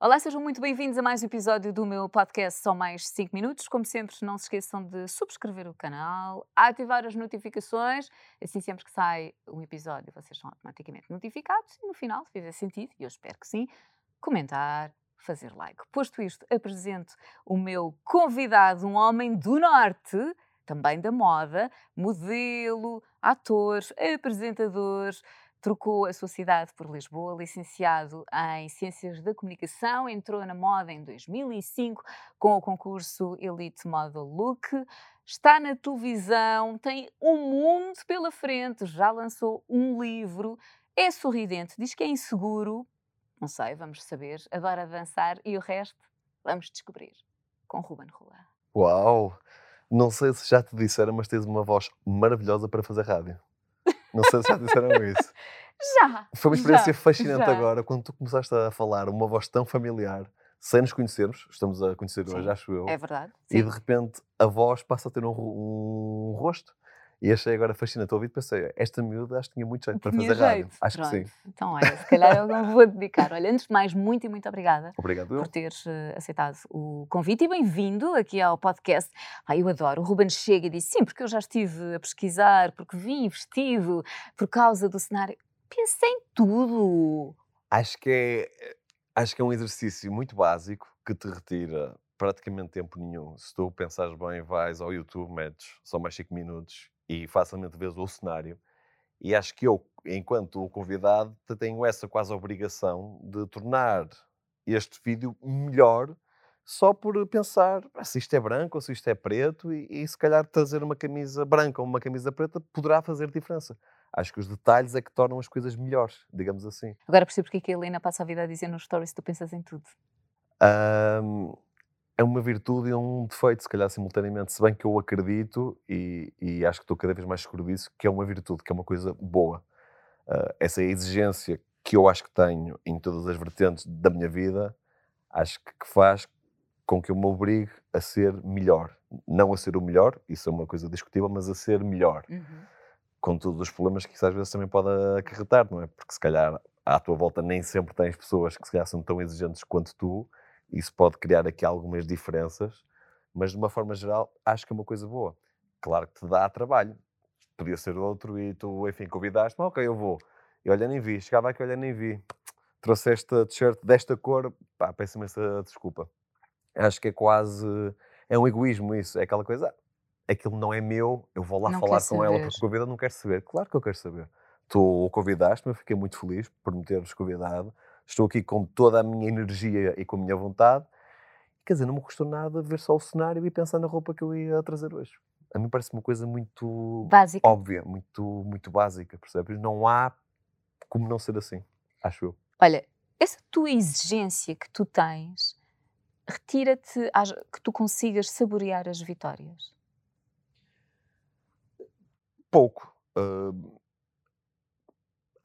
Olá, sejam muito bem-vindos a mais um episódio do meu podcast Só Mais 5 Minutos. Como sempre, não se esqueçam de subscrever o canal, ativar as notificações, assim sempre que sai um episódio vocês são automaticamente notificados e no final, se fizer sentido, e eu espero que sim, comentar, fazer like. Posto isto, apresento o meu convidado, um homem do Norte, também da moda, modelo, ator, apresentador, trocou a sua cidade por Lisboa, licenciado em Ciências da Comunicação, entrou na moda em 2005 com o concurso Elite Model Look, está na televisão, tem um mundo pela frente, já lançou um livro, é sorridente, diz que é inseguro, não sei, vamos saber, adora dançar e o resto vamos descobrir com Ruben Rua. Uau! Não sei se já te disseram, mas tens uma voz maravilhosa para fazer rádio. Não sei se já disseram isso. Já! Foi uma experiência já, fascinante já. agora, quando tu começaste a falar uma voz tão familiar, sem nos conhecermos, estamos a conhecer hoje, Sim, acho eu, É verdade? e Sim. de repente a voz passa a ter um, um rosto. E achei agora fascinante. Ouvi e pensei, esta miúda acho que tinha muito jeito para Tinha fazer rádio. jeito. Acho Pronto. que sim. Então, olha, se calhar eu não vou dedicar. Olha, antes de mais, muito e muito obrigada Obrigado. por teres eh, aceitado o convite e bem-vindo aqui ao podcast. Ah, eu adoro. O Ruben chega e diz: sim, porque eu já estive a pesquisar, porque vim vestido por causa do cenário. Pensei em tudo. Acho que é, acho que é um exercício muito básico que te retira praticamente tempo nenhum. Se tu pensares bem, vais ao YouTube, metes só mais 5 minutos e facilmente vês o cenário. E acho que eu, enquanto o convidado, te tenho essa quase obrigação de tornar este vídeo melhor só por pensar "Ah, se isto é branco ou se isto é preto e, e se calhar trazer uma camisa branca ou uma camisa preta poderá fazer diferença. Acho que os detalhes é que tornam as coisas melhores, digamos assim. Agora percebo porque é que a Helena passa a vida a dizer nos stories: tu pensas em tudo. Ahm, é uma virtude e um defeito, se calhar, simultaneamente. Se bem que eu acredito, e, e acho que estou cada vez mais seguro disso, que é uma virtude, que é uma coisa boa. Ah, essa exigência que eu acho que tenho em todas as vertentes da minha vida, acho que, faz com que eu me obrigue a ser melhor. Não a ser o melhor, isso é uma coisa discutível, mas a ser melhor. Com todos os problemas que isso às vezes também pode acarretar, não é? Porque se calhar à tua volta nem sempre tens pessoas que se calhar são tão exigentes quanto tu, isso pode criar aqui algumas diferenças, mas de uma forma geral acho que é uma coisa boa. Claro que te dá trabalho, podia ser outro e tu, enfim, convidaste-me, ok, eu vou. E olha, nem vi, chegava aqui, olha, nem vi. Trouxe esta t-shirt desta cor, pá, peço imensa desculpa. Acho que é quase, é um egoísmo isso, é aquela coisa, ah, aquilo não é meu, eu vou lá Não falar com ela porque o convidado não quer saber. Claro que eu quero saber. Tu convidaste-me, fiquei muito feliz por me teres convidado. Estou aqui com toda a minha energia e com a minha vontade. Quer dizer, não me custou nada ver só o cenário e pensar na roupa que eu ia trazer hoje. A mim parece uma coisa muito Básica. óbvia, muito, muito básica, percebes? Não há como não ser assim, acho eu. Olha, essa tua exigência que tu tens retira-te que tu consigas saborear as vitórias. Pouco. hum,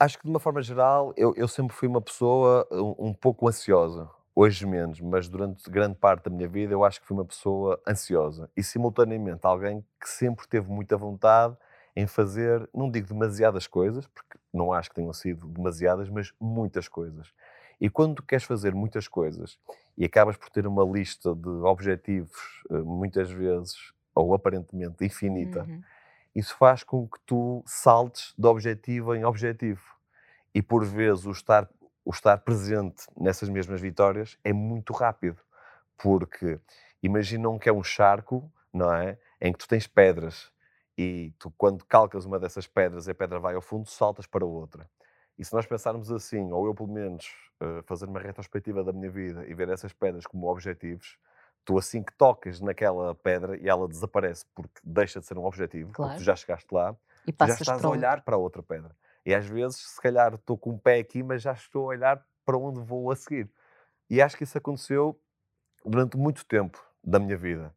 acho que de uma forma geral eu, eu sempre fui uma pessoa um, um pouco ansiosa. Hoje menos, mas durante grande parte da minha vida eu acho que fui uma pessoa ansiosa. E simultaneamente alguém que sempre teve muita vontade em fazer, não digo demasiadas coisas, porque não acho que tenham sido demasiadas, mas muitas coisas. E quando tu queres fazer muitas coisas e acabas por ter uma lista de objetivos, eh, muitas vezes, ou aparentemente infinita, Uhum. Isso faz com que tu saltes de objetivo em objetivo. E por vezes o estar, o estar presente nessas mesmas vitórias é muito rápido. Porque imaginam que é um charco, não é? Em que tu tens pedras e tu, quando calcas uma dessas pedras e a pedra vai ao fundo, saltas para outra. E se nós pensarmos assim, ou eu pelo menos eh, fazer uma retrospectiva da minha vida e ver essas pedras como objetivos, tu assim que tocas naquela pedra e ela desaparece porque deixa de ser um objetivo, porque Claro. tu já chegaste lá, E tu já estás a olhar para outra pedra. E às vezes, se calhar, estou com um pé aqui, mas já estou a olhar para onde vou a seguir. E acho que isso aconteceu durante muito tempo da minha vida.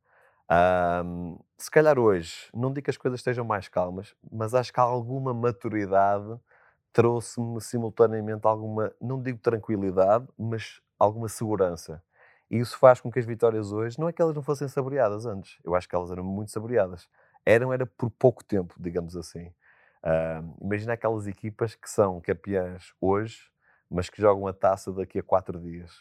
Ahm, se calhar hoje, não digo que as coisas estejam mais calmas, mas acho que alguma maturidade trouxe-me simultaneamente alguma, não digo tranquilidade, mas alguma segurança. E isso faz com que as vitórias hoje, não é que elas não fossem saboreadas antes, eu acho que elas eram muito saboreadas. Eram, era por pouco tempo, digamos assim. Ah, imagina aquelas equipas que são campeãs hoje, mas que jogam a taça daqui a quatro dias.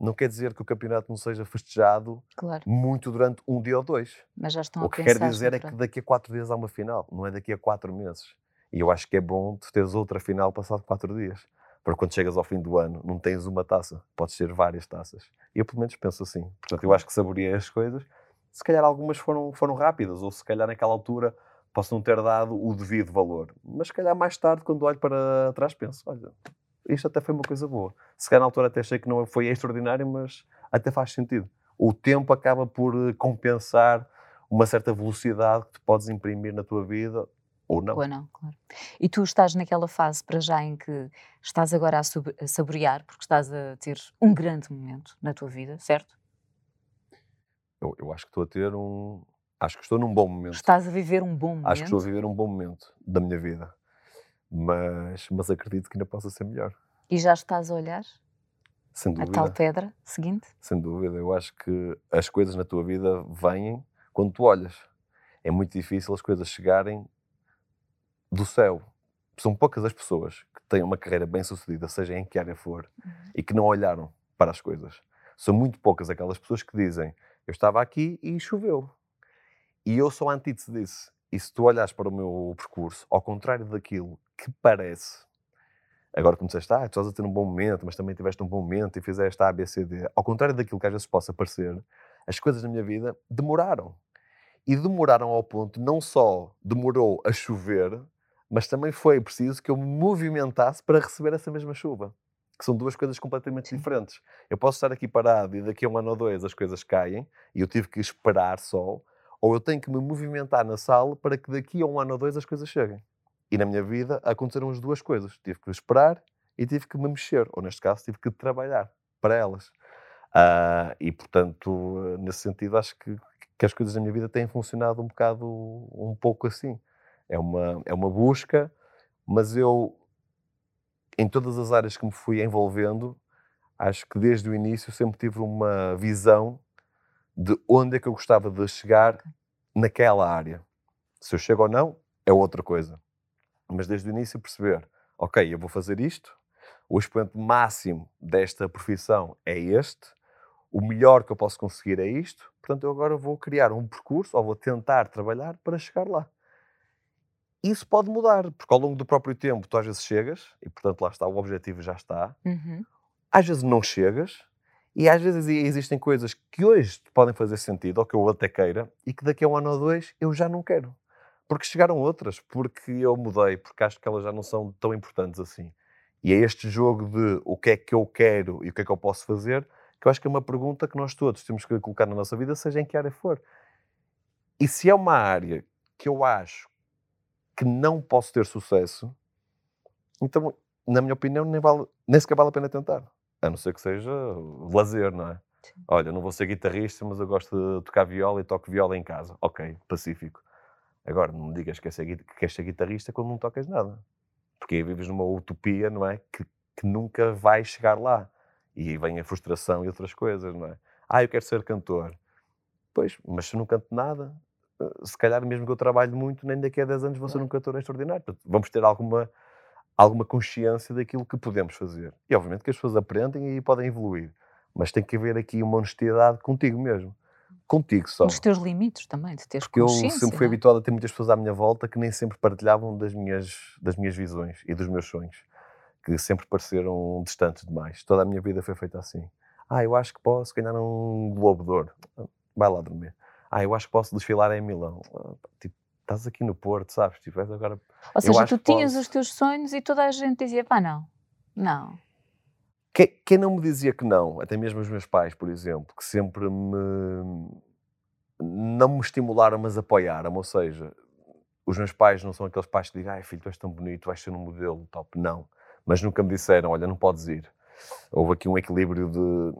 não quer dizer que o campeonato não seja festejado Claro. muito durante um dia ou dois. Mas já estão O a que quer dizer é que daqui a quatro dias há uma final, não é daqui a quatro meses. E eu acho que é bom tu teres outra final passado quatro dias. Para quando chegas ao fim do ano, não tens uma taça, podes ter várias taças. E eu pelo menos penso assim. Portanto, eu acho que saboreei as coisas. Se calhar algumas foram, foram rápidas, ou se calhar naquela altura posso não ter dado o devido valor. Mas se calhar mais tarde, quando olho para trás, penso, olha, isto até foi uma coisa boa. Se calhar na altura até achei que não foi extraordinário, mas até faz sentido. O tempo acaba por eh, compensar uma certa velocidade que tu podes imprimir na tua vida, ou não. Ou não, claro. E tu estás naquela fase para já em que estás agora a, sub- a saborear, porque estás a ter um grande momento na tua vida, certo? Eu, eu acho que estou a ter um. Acho que estou num bom momento. Estás a viver um bom momento. Acho que estou a viver um bom momento da minha vida. Mas, mas acredito que ainda possa ser melhor. E já estás a olhar Sem a dúvida. tal pedra seguinte? Sem dúvida. Eu acho que as coisas na tua vida vêm quando tu olhas. É muito difícil as coisas chegarem do céu. São poucas as pessoas que têm uma carreira bem sucedida, seja em que área for, e que não olharam para as coisas. São muito poucas aquelas pessoas que dizem: Eu estava aqui e choveu. E eu sou a antítese disso. E se tu olhas para o meu percurso, ao contrário daquilo que parece, agora que me disseste, ah, tu estás a ter um bom momento, mas também tiveste um bom momento e fizeste A, B, C, D, ao contrário daquilo que às vezes possa parecer, as coisas na minha vida demoraram. E demoraram ao ponto, não só demorou a chover, mas também foi preciso que eu me movimentasse para receber essa mesma chuva. Que são duas coisas completamente Sim. diferentes. Eu posso estar aqui parado e daqui a um ano ou dois as coisas caem e eu tive que esperar só, ou eu tenho que me movimentar na sala para que daqui a um ano ou dois as coisas cheguem. E na minha vida aconteceram as duas coisas. Tive que esperar e tive que me mexer, ou neste caso tive que trabalhar para elas. Ah, e portanto, nesse sentido, acho que, que as coisas na minha vida têm funcionado um bocado, um pouco assim. É uma, é uma busca, mas eu, em todas as áreas que me fui envolvendo, acho que desde o início sempre tive uma visão de onde é que eu gostava de chegar naquela área. Se eu chego ou não, é outra coisa. Mas desde o início perceber, ok, eu vou fazer isto, o expoente máximo desta profissão é este, o melhor que eu posso conseguir é isto, portanto eu agora vou criar um percurso, ou vou tentar trabalhar para chegar lá. Isso pode mudar, porque ao longo do próprio tempo tu às vezes chegas, e portanto lá está, o objetivo já está, Uhum. às vezes não chegas, e às vezes existem coisas que hoje podem fazer sentido, ou que eu até queira, e que daqui a um ano ou dois eu já não quero. Porque chegaram outras, porque eu mudei, porque acho que elas já não são tão importantes assim. E é este jogo de o que é que eu quero e o que é que eu posso fazer, que eu acho que é uma pergunta que nós todos temos que colocar na nossa vida, seja em que área for. E se é uma área que eu acho que não posso ter sucesso, então, na minha opinião, nem, vale, nem sequer vale a pena tentar. A não ser que seja lazer, não é? Sim. Olha, não vou ser guitarrista, mas eu gosto de tocar viola e toco viola em casa. Ok, pacífico. Agora, não me digas que queres ser, guitarrista quando não tocas nada. Porque aí vives numa utopia, não é? Que, que nunca vais chegar lá. E aí vem a frustração e outras coisas, não é? Ah, eu quero ser cantor. Pois, mas se não canto nada, se calhar mesmo que eu trabalhe muito, nem daqui a 10 anos vou ser um cantor extraordinário. Portanto, vamos ter alguma, alguma consciência daquilo que podemos fazer. E obviamente que as pessoas aprendem e podem evoluir. Mas tem que haver aqui uma honestidade contigo mesmo. Contigo só. Nos teus limites também, de teres Porque eu sempre fui não é? habituado a ter muitas pessoas à minha volta que nem sempre partilhavam das minhas, das minhas visões e dos meus sonhos, que sempre pareceram distantes demais. Toda a minha vida foi feita assim. Ah, eu acho que posso ganhar um Globo de Ouro. Vai lá dormir. Ah, eu acho que posso desfilar em Milão. Ah, Tipo, estás aqui no Porto, sabes? Tipo, agora... Ou seja, tu tinhas posso. os teus sonhos e toda a gente dizia, pá, não, não. Quem, quem não me dizia que não, até mesmo os meus pais, por exemplo, que sempre me não me estimularam, mas apoiaram. Ou seja, os meus pais não são aqueles pais que dizem, ai filho, tu és tão bonito, vais ser um modelo top. Não. Mas nunca me disseram, olha, não podes ir. Houve aqui um equilíbrio de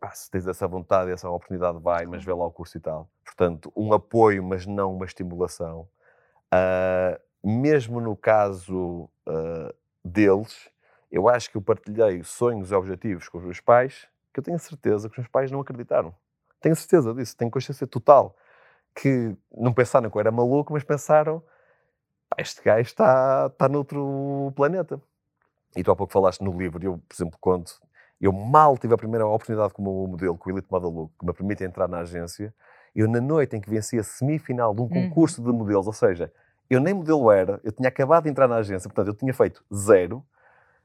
pá, se tens essa vontade, essa oportunidade, vai, mas vê lá o curso e tal. Portanto, um apoio, mas não uma estimulação. Ah, mesmo no caso ah, deles, eu acho que eu partilhei sonhos e objetivos com os meus pais que eu tenho certeza que os meus pais não acreditaram. Tenho certeza disso, tenho consciência total. Que não pensaram que eu era maluco, mas pensaram: "Pá, este gajo está, está noutro planeta. E tu há pouco falaste no livro, e eu, por exemplo, conto, Eu mal tive a primeira oportunidade como modelo, com o Elite Model Look, que me permite entrar na agência. Eu, na noite em que venci a semifinal de um Uhum. concurso de modelos, ou seja, eu nem modelo era, eu tinha acabado de entrar na agência, portanto, eu tinha feito zero.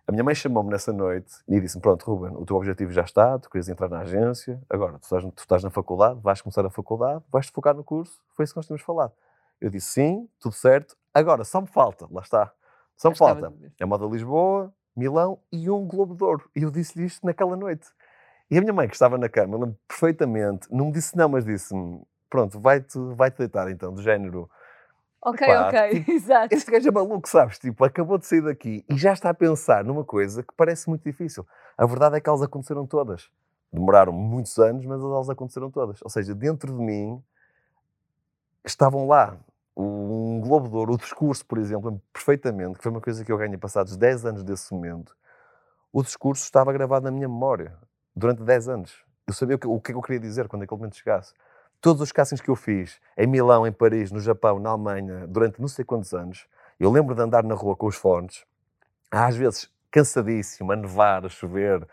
A minha mãe chamou-me nessa noite e disse-me: Pronto, Ruben, o teu objetivo já está, tu querias entrar na agência, agora tu estás, tu estás na faculdade, vais começar a faculdade, vais-te focar no curso. Foi isso que nós tínhamos falado. Eu disse: Sim, tudo certo, agora só me falta, lá está, só me falta a moda Lisboa, Milão e um Globo de Ouro. E eu disse-lhe isto naquela noite. E a minha mãe, que estava na cama, lembro perfeitamente, não me disse não, mas disse-me: Pronto, vai-te vai -te deitar então, do género. Ok, Epá, ok, tipo, exato. Este gajo é maluco, sabes? Tipo, acabou de sair daqui e já está a pensar numa coisa que parece muito difícil. A verdade é que elas aconteceram todas. Demoraram muitos anos, mas elas aconteceram todas. Ou seja, dentro de mim estavam lá. Um Globo de Ouro, o discurso, por exemplo, perfeitamente, que foi uma coisa que eu ganhei passados 10 anos desse momento. O discurso estava gravado na minha memória durante 10 anos. Eu sabia o que, o é que eu queria dizer quando aquele momento chegasse. Todos os castings que eu fiz, em Milão, em Paris, no Japão, na Alemanha, durante não sei quantos anos, eu lembro de andar na rua com os fones, às vezes cansadíssimo, a nevar, a chover,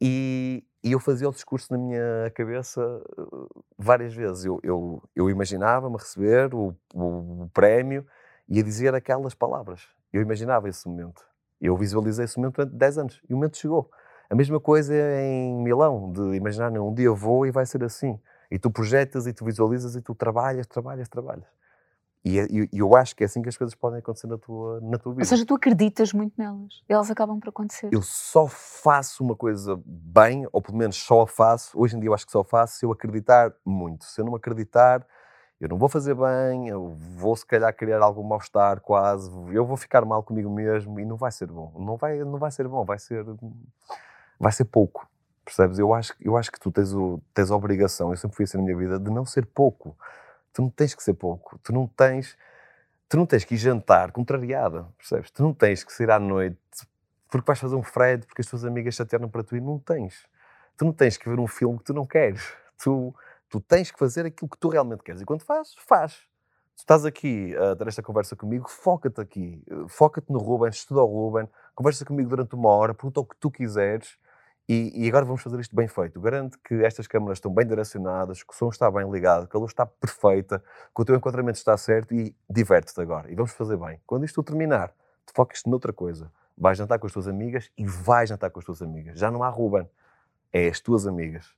e, e eu fazia o discurso na minha cabeça uh, várias vezes. Eu, eu, eu imaginava-me receber o, o, o prémio e a dizer aquelas palavras. Eu imaginava esse momento. Eu visualizei esse momento durante 10 anos e o momento chegou. A mesma coisa em Milão, de imaginar, "Não, um dia eu vou e vai ser assim. E tu projetas e tu visualizas e tu trabalhas, trabalhas, trabalhas. E é- e eu acho que é assim que as coisas podem acontecer na tua, na tua vida. Ou seja, tu acreditas muito nelas. Elas acabam por acontecer. eu só faço uma coisa bem, ou pelo menos só a faço, hoje em dia eu acho que só faço se eu acreditar muito. Se eu não acreditar, eu não vou fazer bem, eu vou se calhar criar algum mal-estar quase, eu vou ficar mal comigo mesmo e não vai ser bom. Não vai, não vai ser bom, vai ser, vai ser pouco. Percebes? Eu acho, eu acho que tu tens, o, tens a obrigação, eu sempre fui assim na minha vida, de não ser pouco. Tu não tens que ser pouco. Tu não tens, tu não tens que ir jantar contrariada, percebes? Tu não tens que sair à noite porque vais fazer um Fred, porque as tuas amigas chatearam para tu e não tens. Tu não tens que ver um filme que tu não queres. Tu, tu tens que fazer aquilo que tu realmente queres. E quando fazes, faz. Tu estás aqui a ter esta conversa comigo, foca-te aqui. Foca-te no Ruben, estuda o Ruben, conversa comigo durante uma hora, pergunta o que tu quiseres. E, e agora vamos fazer isto bem feito. Garanto que estas câmaras estão bem direcionadas, que o som está bem ligado, que a luz está perfeita, que o teu enquadramento está certo e diverte-te agora. E vamos fazer bem. Quando isto terminar, te focas-te noutra coisa. Vais jantar com as tuas amigas e vais jantar com as tuas amigas. Já não há Ruben. É as tuas amigas.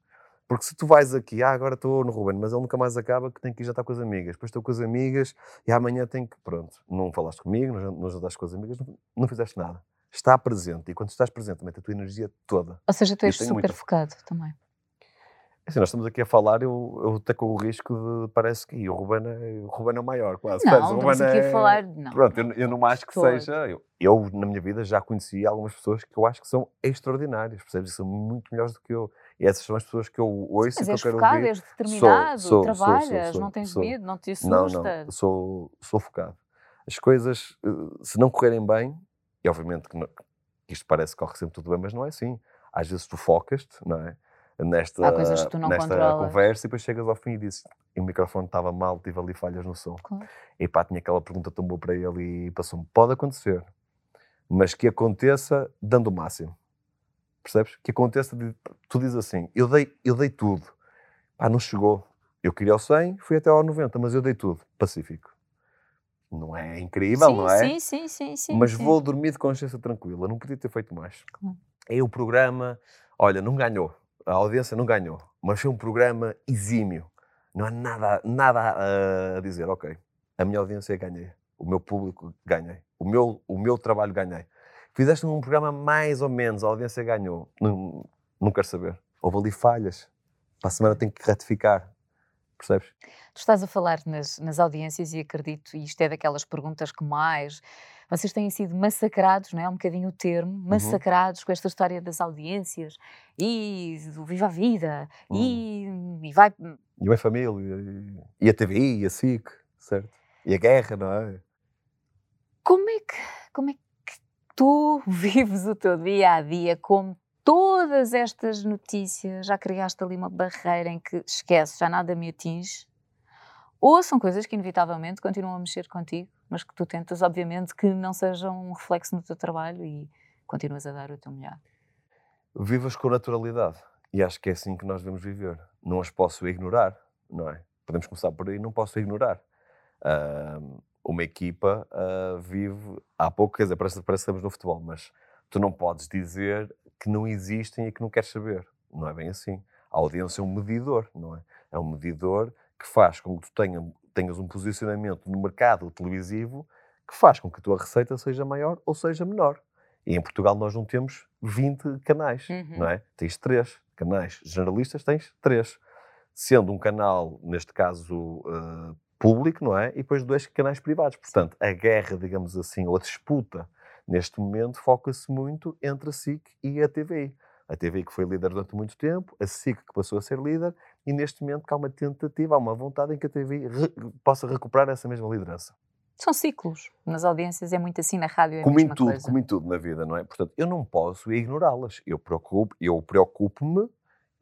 Porque se tu vais aqui, ah, agora estou no Ruben, mas ele nunca mais acaba que tem que ir jantar com as amigas. Depois estou com as amigas e amanhã tenho que. Pronto, não falaste comigo, não jantaste com as amigas, não, não fizeste nada. Está presente. E quando estás presente, mete a tua energia toda. Ou seja, tu és super muita- focado também. Assim, nós estamos aqui a falar, eu, eu até com o risco de. Parece que o Ruben é, o Ruben é o maior, quase. Não? O estamos aqui é- a falar. Não. Pronto, eu, eu não acho que seja. Eu, eu, na minha vida, já conheci algumas pessoas que eu acho que são extraordinárias, percebes? São muito melhores do que eu. E essas são as pessoas que eu ouço Mas e que eu quero focado, ouvir. és determinado, sou, sou, trabalhas, sou, não tens medo, não te Não, assusta. não, eu sou, sou focado. As coisas, eh, se não correrem bem, e obviamente que, não- que isto parece que corre sempre tudo bem, mas não é assim. Às vezes tu focas-te, não é? Nesta, nesta controlas. conversa e depois chegas ao fim e dizes e o microfone estava mal, tive ali falhas no som. Claro. E pá, tinha aquela pergunta tão boa para ele e passou-me. Pode acontecer, mas que aconteça dando o máximo. Percebes? Que aconteça, de, tu dizes assim, eu dei, eu dei tudo. Pá, não chegou. Eu queria ao 100, fui até ao 90, mas eu dei tudo. Pacífico. Não é incrível, sim, não é? Sim, sim, sim, sim. mas sim. vou dormir de consciência tranquila. Não podia ter feito mais. Claro. É o programa, olha, não ganhou. A audiência não ganhou. Mas foi um programa exímio. Não há nada, nada a dizer. Ok, a minha audiência ganhei. O meu público ganhei. O meu, o meu trabalho ganhei. Fizeste um programa mais ou menos, a audiência ganhou. Não, não quero saber. Houve ali falhas. Para a semana tenho que ratificar. Percebes? Tu estás a falar nas, nas audiências e acredito, e isto é daquelas perguntas que mais. Vocês têm sido massacrados, não é? Um bocadinho o termo, Uhum. massacrados com esta história das audiências e do Viva a Vida Hum. e, e vai. E minha família, e, a TVI, e a SIC, certo? E a guerra, não é? Como é que, como é que tu vives o teu dia a dia com todas estas notícias? Já criaste ali uma barreira em que esquece, já nada me atinge? Ou são coisas que inevitavelmente continuam a mexer contigo, mas que tu tentas, obviamente, que não sejam um reflexo no teu trabalho e continuas a dar o teu melhor? vivas com naturalidade. E acho que é assim que nós devemos viver. Não as posso ignorar, não é? Podemos começar por aí, não posso ignorar. Uh, uma equipa uh, vive, há pouco, quer dizer, parece, parece que estamos no futebol, mas tu não podes dizer que não existem e que não queres saber. Não é bem assim. A audiência é um medidor, não é? É um medidor que faz com que tu tenha, tenhas um posicionamento no mercado televisivo que faz com que a tua receita seja maior ou seja menor. E em Portugal nós não temos 20 canais, uhum. não é? Tens três canais generalistas, tens três. Sendo um canal, neste caso, uh, público, não é? E depois dois canais privados. Portanto, a guerra, digamos assim, ou a disputa, neste momento, foca-se muito entre a SIC e a TVI. A TVI que foi líder durante muito tempo, a SIC que passou a ser líder, e neste momento há uma tentativa, há uma vontade em que a TVI re possa recuperar essa mesma liderança. São ciclos. Nas audiências é muito assim, na rádio é como em tudo, coisa. Como em tudo na vida, não é? Portanto, eu não posso ignorá-las. Eu preocupo, eu preocupo-me,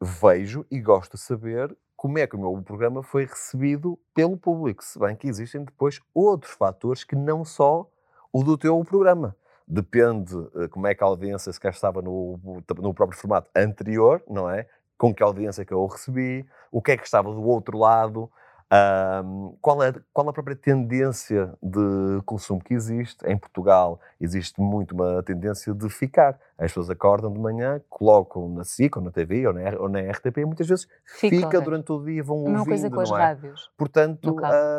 vejo e gosto de saber como é que o meu programa foi recebido pelo público. Se bem que existem depois outros fatores que não só o do teu programa. Depende uh, como é que a audiência se estava no, no próprio formato anterior, não é? Com que audiência que eu recebi, o que é que estava do outro lado, um, qual, é, qual a própria tendência de consumo que existe? Em Portugal existe muito uma tendência de ficar. As pessoas acordam de manhã, colocam na SIC ou na TV ou na, ou na RTP e muitas vezes fica, fica durante o dia, vão ouvindo, coisa com as é? rádios. Portanto,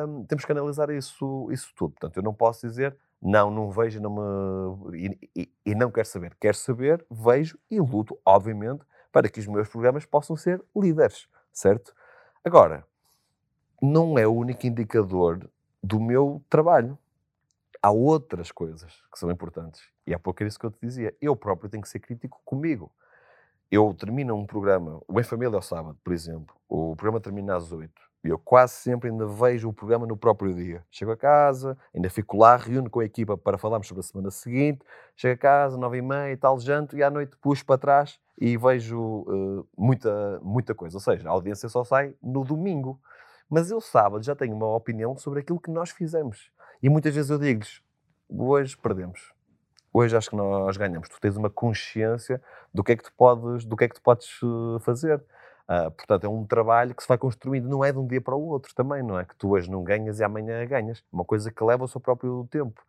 um, temos que analisar isso, isso tudo. Portanto, eu não posso dizer não, não vejo não me... e, e, e não quero saber. Quero saber, vejo e luto, obviamente, para que os meus programas possam ser líderes, certo? Agora, não é o único indicador do meu trabalho. Há outras coisas que são importantes. E há pouco era isso que eu te dizia. Eu próprio tenho que ser crítico comigo. Eu termino um programa, o Em Família ao sábado, por exemplo. O programa termina às 8. E eu quase sempre ainda vejo o programa no próprio dia. Chego a casa, ainda fico lá, reúno com a equipa para falarmos sobre a semana seguinte. Chego a casa, nove e meia, tal janto, e à noite puxo para trás e vejo uh, muita, muita coisa. Ou seja, a audiência só sai no domingo. Mas eu sábado já tenho uma opinião sobre aquilo que nós fizemos. E muitas vezes eu digo-lhes, hoje perdemos. Hoje acho que nós ganhamos. Tu tens uma consciência do que é que tu podes, do que é que tu podes eh, fazer. Uh, portanto, é um trabalho que se vai construindo, não é de um dia para o outro também, não é? Que tu hoje não ganhas e amanhã ganhas. É uma coisa que leva o seu próprio tempo.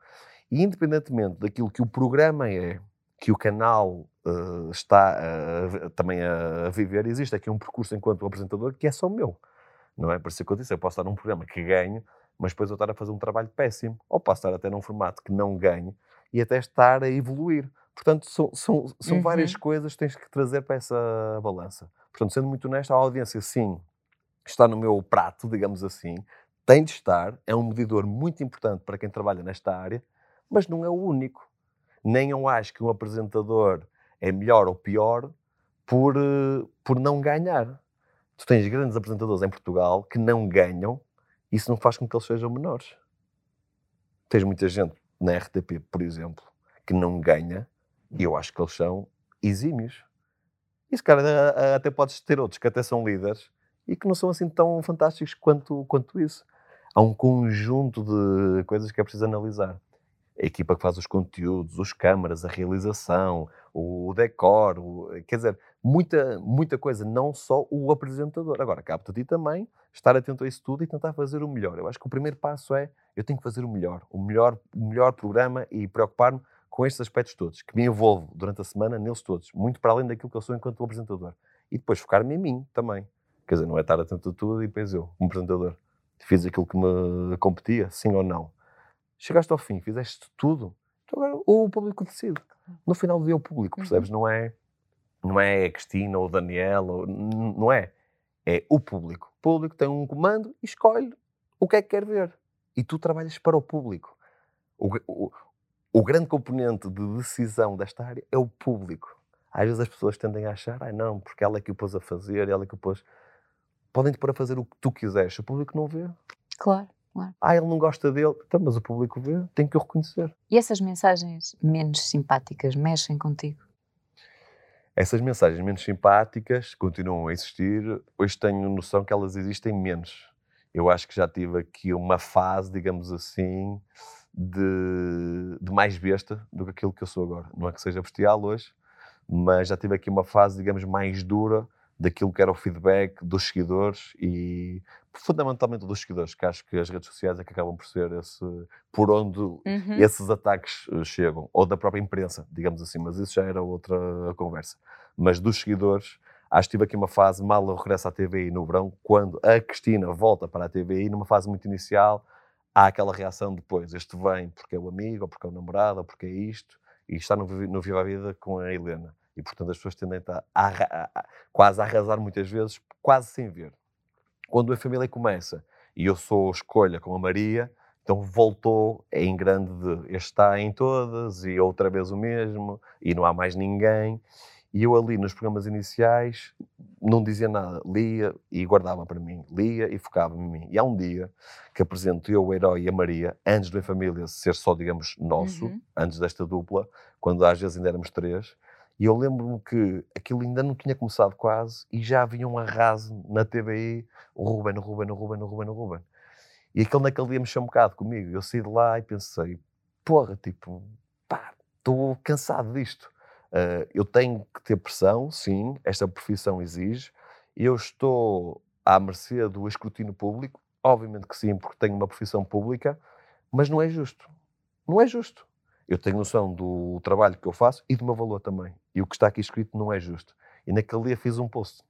E independentemente daquilo que o programa é, que o canal uh, está uh, também a viver, existe aqui um percurso enquanto apresentador que é só meu não é? Por isso que eu disse, eu posso estar num programa que ganhe, mas depois eu estar a fazer um trabalho péssimo, ou posso estar até num formato que não ganhe e até estar a evoluir. Portanto, são, são, são uhum. várias coisas que tens que trazer para essa balança. Portanto, sendo muito honesto, a audiência, sim, está no meu prato, digamos assim, tem de estar, é um medidor muito importante para quem trabalha nesta área, mas não é o único. Nem eu acho que um apresentador é melhor ou pior por, eh, por não ganhar tu tens grandes apresentadores em Portugal que não ganham, isso não faz com que eles sejam menores. Tens muita gente na RTP, por exemplo, que não ganha, e eu acho que eles são exímios. E se cara até podes ter outros que até são líderes e que não são assim tão fantásticos quanto, quanto isso. Há um conjunto de coisas que é preciso analisar. A equipa que faz os conteúdos, os câmaras, a realização, o decor, o, quer dizer, muita, muita coisa, não só o apresentador. Agora, cabe-te a ti também estar atento a isso tudo e tentar fazer o melhor. Eu acho que o primeiro passo é, eu tenho que fazer o melhor, o melhor, o melhor programa e preocupar-me com estes aspectos todos, que me envolvo durante a semana neles todos, muito para além daquilo que eu sou enquanto apresentador. E depois focar-me em mim também. Quer dizer, não é estar atento a tudo e depois eu, como apresentador, fiz aquilo que me competia, sim ou não. Chegaste ao fim, fizeste tudo, então agora o público decide. No final do dia, o público, uhum. percebes? Não é não é a Cristina ou o Daniel, ou, não é. É o público. O público tem um comando e escolhe o que é que quer ver. E tu trabalhas para o público. O, o, o grande componente de decisão desta área é o público. Às vezes as pessoas tendem a achar, ah, não, porque ela é que o pôs a fazer, ela é que o pôs. Podem-te pôr a fazer o que tu quiseres, o público não vê. Claro, claro. Ah, ele não gosta dele, então, mas o público vê, tem que o reconhecer. E essas mensagens menos simpáticas mexem contigo? Essas mensagens menos simpáticas continuam a existir. Hoje tenho noção que elas existem menos. Eu acho que já tive aqui uma fase, digamos assim, de, de mais besta do que aquilo que eu sou agora. Não é que seja bestial hoje, mas já tive aqui uma fase, digamos, mais dura daquilo que era o feedback dos seguidores e fundamentalmente dos seguidores, que acho que as redes sociais é que acabam por ser esse, por onde Uhum. esses ataques eh, chegam, ou da própria imprensa, digamos assim, mas isso já era outra conversa. Mas dos seguidores, acho que tive aqui uma fase mal eu regresso à TVI no verão, quando a Cristina volta para a TVI, numa fase muito inicial, há aquela reação depois, este vem porque é o amigo, ou porque é o namorado, ou porque é isto, e está no, no Viva a Vida com a Helena. E, portanto, as pessoas tendem a, a- a- quase a arrasar muitas vezes, quase sem ver. Quando a família começa, e eu sou escolha com a Maria, então voltou em grande de este está em todas, e outra vez o mesmo, e não há mais ninguém. E eu ali nos programas iniciais não dizia nada, lia e guardava para mim, lia e focava em mim. E há um dia que apresento eu, o herói e a Maria, antes do Em Família ser só, digamos, nosso, Uhum. antes desta dupla, quando às vezes ainda éramos três, e eu lembro-me que aquilo ainda não tinha começado quase e já havia um arraso na TVI, o Ruben, o Ruben, o Ruben, o Ruben, o Ruben. E aquele naquele dia mexeu um bocado comigo. Eu saí de lá e pensei, porra, tipo, pá, estou cansado disto. Ah, eu tenho que ter pressão, sim, esta profissão exige. Eu estou à mercê do escrutínio público, obviamente que sim, porque tenho uma profissão pública, mas não é justo. Não é justo. Eu tenho noção do trabalho que eu faço e do meu valor também. E o que está aqui escrito não é justo. E naquele dia fiz um post,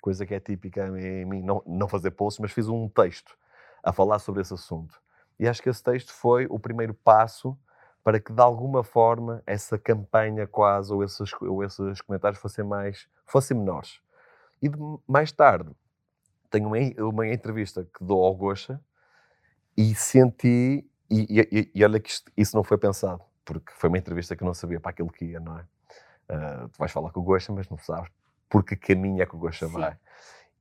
coisa que é típica em mim, não, não fazer posts, mas fiz um texto a falar sobre esse assunto. E acho que esse texto foi o primeiro passo para que, de alguma forma, essa campanha quase, ou esses, ou esses comentários fossem mais, fossem menores. E de- mais tarde, tenho uma, uma entrevista que dou ao Gocha e senti, e, e- e- olha que isto- isso não foi pensado, porque foi uma entrevista que eu não sabia para aquilo que ia, não é? Ah, tu vais falar com o Gocha, mas não sabes por que caminho é que o Gocha vai.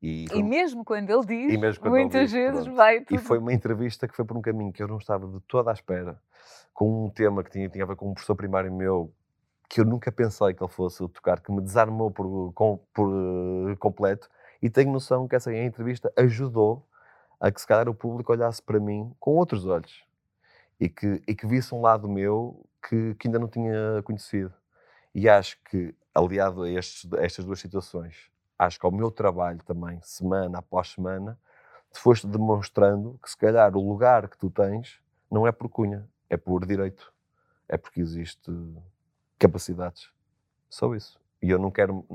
E, E mesmo quando ele diz, E quando ele muitas diz, vezes pronto. vai e tudo. foi uma entrevista que foi por um caminho que eu não estava de toda à espera, com um tema que tinha, tinha a ver com um professor primário meu, que eu nunca pensei que ele fosse tocar, que me desarmou por, com- por, eh, completo, e tenho noção que essa entrevista ajudou a que se calhar o público olhasse para mim com outros olhos e que, e que visse um lado meu que, que ainda não tinha conhecido. E acho que, aliado a, estes- a estas duas situações, acho que ao meu trabalho também, semana após semana, te foste demonstrando que se calhar o lugar que tu tens não é por cunha, é por direito. É porque existe capacidades. Só isso. E eu não quero,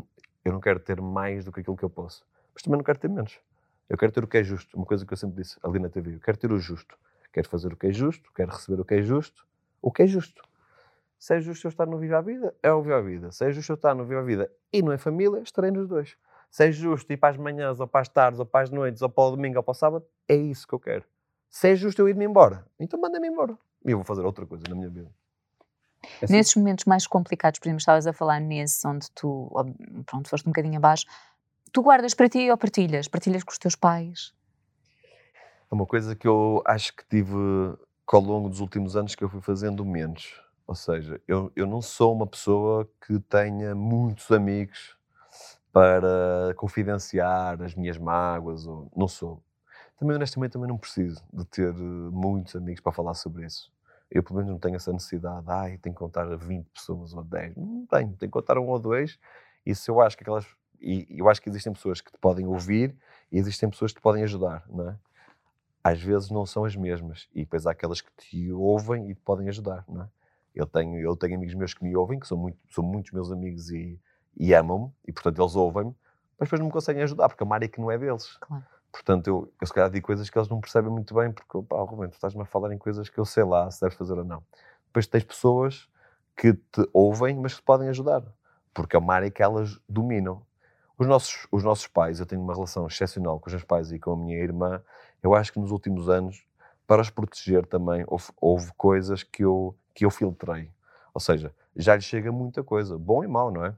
eu não quero ter mais do que aquilo que eu posso. Mas também não quero ter menos. Eu quero ter o que é justo. Uma coisa que eu sempre disse ali na TV. Eu quero ter o justo. Quero fazer o que é justo, quero receber o que é justo. O que é justo. Se é justo eu estar no Viva a Vida, é o Viva a Vida. Se é justo eu estar no Viva a Vida e não é família, estarei nos dois. Se é justo ir para as manhãs, ou para as tardes, ou para as noites, ou para o domingo, ou para o sábado, é isso que eu quero. Se é justo eu ir-me embora, então manda-me embora. E eu vou fazer outra coisa na minha vida. É assim. Nesses momentos mais complicados, por exemplo, estavas a falar nesse onde tu, pronto, foste um bocadinho abaixo, tu guardas para ti ou partilhas? Partilhas com os teus pais? É uma coisa que eu acho que tive que ao longo dos últimos anos que eu fui fazendo menos. Ou seja, eu, eu não sou uma pessoa que tenha muitos amigos para confidenciar as minhas mágoas. Ou, não sou. Também, honestamente, também não preciso de ter eh, muitos amigos para falar sobre isso. Eu, pelo menos, não tenho essa necessidade. Ai, tenho que contar a 20 pessoas ou a 10. Não tenho. Tenho que contar um ou dois. E se eu acho que aquelas... E eu acho que existem pessoas que te podem ouvir e existem pessoas que te podem ajudar, não é? às vezes não são as mesmas. E depois há aquelas que te ouvem e te podem ajudar, não é? Eu tenho, eu tenho amigos meus que me ouvem, que são, muito, são muitos meus amigos e, e amam-me, e portanto eles ouvem-me, mas depois não me conseguem ajudar, porque é uma área que não é deles. Claro. Portanto, eu, eu se calhar digo coisas que eles não percebem muito bem, porque, pá, Rubén, tu estás-me a falar em coisas que eu sei lá se deves fazer ou não. Depois tens pessoas que te ouvem, mas que te podem ajudar, porque é uma área que elas dominam. Os nossos, os nossos pais, eu tenho uma relação excepcional com os meus pais e com a minha irmã, eu acho que nos últimos anos, para os proteger também, houve, houve coisas que eu, que eu filtrei. Ou seja, já lhes chega muita coisa, bom e mau, não é?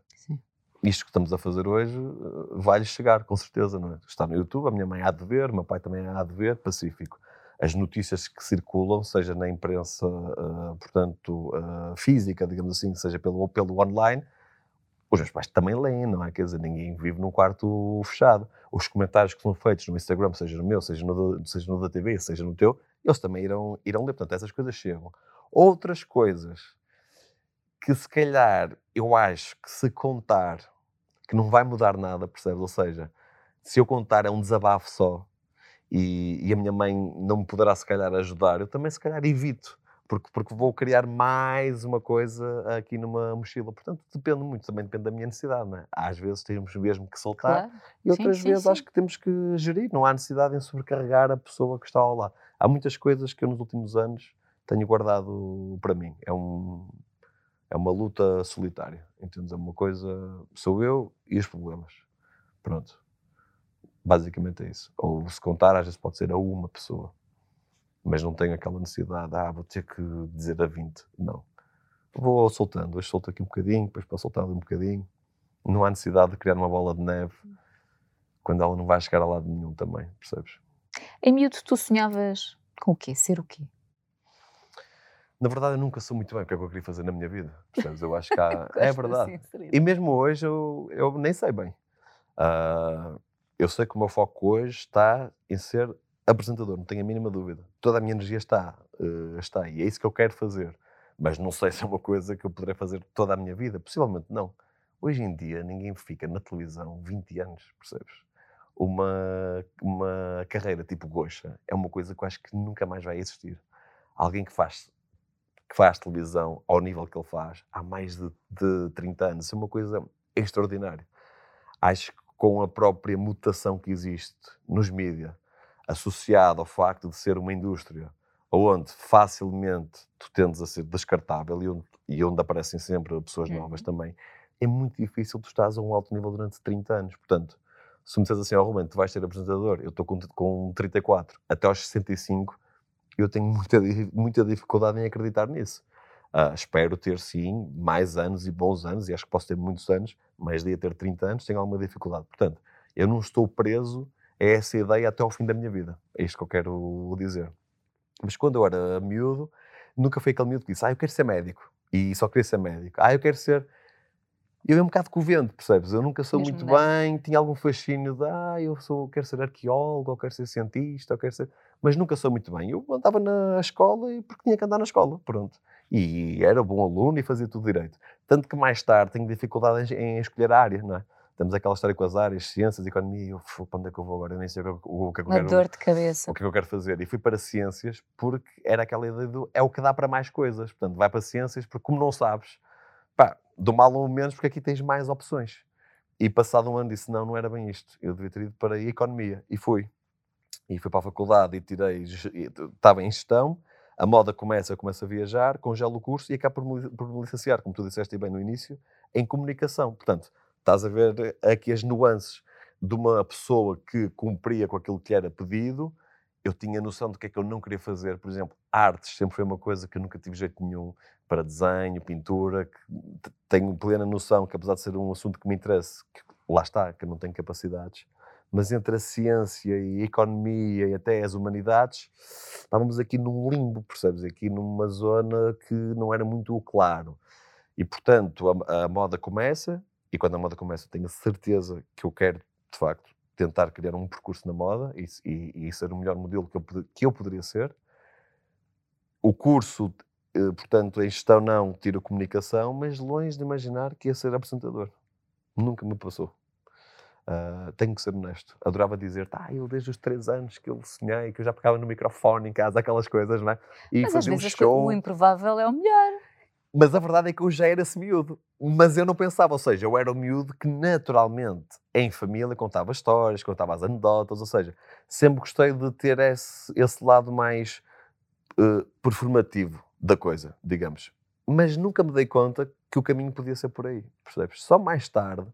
Isto que estamos a fazer hoje eh, vai-lhes chegar, com certeza, não é? Está no YouTube, a minha mãe há de ver, o meu pai também há de ver, pacífico. As notícias que circulam, seja na imprensa, eh, portanto, eh, física, digamos assim, seja pelo, pelo online, os meus pais também leem, não é? Quer dizer, ninguém vive num quarto fechado. Os comentários que são feitos no Instagram, seja no meu, seja no, seja no da TV, seja no teu, eles também irão, irão ler. Portanto, essas coisas chegam. Outras coisas, que se calhar eu acho que se contar que não vai mudar nada, percebes? Ou seja, se eu contar é um desabafo só e, e a minha mãe não me poderá se calhar ajudar, eu também se calhar evito porque, porque vou criar mais uma coisa aqui numa mochila. Portanto, depende muito, também depende da minha necessidade, não é? Às vezes temos mesmo que soltar Claro. e outras Sim, sim, vezes sim. acho que temos que gerir, não há necessidade em sobrecarregar a pessoa que está ao lado. Há muitas coisas que eu nos últimos anos tenho guardado para mim. É, um, é uma luta solitária, entendes? É uma coisa, sou eu e os problemas. Pronto. Basicamente é isso. Ou se contar, às vezes pode ser a uma pessoa mas não tenho aquela necessidade, ah, vou ter que dizer a 20. Não. Vou soltando, hoje solto aqui um bocadinho, depois para soltar ali um bocadinho. Não há necessidade de criar uma bola de neve quando ela não vai chegar a lado nenhum também, percebes? Em miúdo, tu sonhavas com o quê? Ser o quê? Na verdade, eu nunca sou muito bem o que é que eu queria fazer na minha vida, percebes? Eu acho que há... é verdade. E mesmo hoje eu, eu nem sei bem. Ah, eu sei que o meu foco hoje está em ser apresentador, não tenho a mínima dúvida. Toda a minha energia está, eh, está aí. É isso que eu quero fazer. Mas não sei se é uma coisa que eu poderei fazer toda a minha vida. Possivelmente não. Hoje em dia ninguém fica na televisão 20 anos, percebes? Uma, uma carreira tipo Goxa é uma coisa que eu acho que nunca mais vai existir. Alguém que faz, que faz televisão ao nível que ele faz há mais de, de 30 anos, isso é uma coisa extraordinária. Acho que com a própria mutação que existe nos mídias, associado ao facto de ser uma indústria onde facilmente tu tendes a ser descartável e onde, e onde aparecem sempre pessoas novas Uhum. também, é muito difícil tu estás a um alto nível durante 30 anos. Portanto, se me disseres assim, ó Romano, tu vais ser apresentador, eu estou com, com 34, até aos 65, eu tenho muita, muita dificuldade em acreditar nisso. Ah, espero ter, sim, mais anos e bons anos, e acho que posso ter muitos anos, mas de ter 30 anos tenho alguma dificuldade. Portanto, eu não estou preso a essa ideia até ao fim da minha vida. É isto que eu quero dizer. Mas quando eu era miúdo, nunca foi aquele miúdo que disse, ah, eu quero ser médico. E só queria ser médico. Ah, eu quero ser... Eu ia um bocado vento, percebes? Eu nunca sou Mesmo muito nerd. bem, tinha algum fascínio de, ah, eu sou, quero ser arqueólogo, ou quero ser cientista, ou quero ser... Mas nunca sou muito bem. Eu andava na escola e porque tinha que andar na escola, pronto. E era bom aluno e fazia tudo direito. Tanto que mais tarde tenho dificuldade em, em escolher a área, não é? Temos aquela história com as áreas, ciências, economia, e eu, "Fu, para onde é que eu vou agora? Eu nem sei o que, eu- o que é que eu Uma quero dor de cabeça. o que é que eu quero fazer? E fui para ciências porque era aquela ideia do é o que dá para mais coisas. Portanto, vai para ciências porque, como não sabes, pá, do mal ou menos, porque aqui tens mais opções. E passado um ano disse: não, não era bem isto. Eu devia ter ido para a economia. E fui. E fui para a faculdade e tirei, estava em gestão. A moda começa, eu começo a viajar, congelo o curso e acabo por por me licenciar, como tu disseste bem no início, em comunicação. Portanto, estás a ver aqui as nuances de uma pessoa que cumpria com aquilo que era pedido, eu tinha noção do que é que eu não queria fazer. Por exemplo, artes sempre foi uma coisa que eu nunca tive jeito nenhum para desenho, pintura. Tenho plena noção que, apesar de ser um assunto que me interessa, que lá está, que eu não tenho capacidades, mas entre a ciência e a economia e até as humanidades, estávamos aqui num limbo, percebes? Aqui numa zona que não era muito claro. E, portanto, a, a moda começa, e quando a moda começa, tenho a certeza que eu quero, de facto, tentar criar um percurso na moda e, e- e ser o melhor modelo que eu, que eu poderia ser. O curso, eh, portanto, em gestão não, tiro comunicação, mas longe de imaginar que ia ser apresentador. Nunca me passou. Ah, tenho que ser honesto. Adorava dizer, ah, eu desde os três anos que eu sonhei, que eu já pegava no microfone em casa, aquelas coisas, não é? E Mas às fazia um vezes coi- show. o improvável é o melhor. Mas a verdade é que eu já era esse miúdo. Mas eu não pensava, ou seja, eu era o miúdo que naturalmente, em família, contava histórias, contava as anedotas, ou seja, sempre gostei de ter esse, esse lado mais eh, performativo da coisa, digamos. Mas nunca me dei conta que o caminho podia ser por aí, percebes? Só mais tarde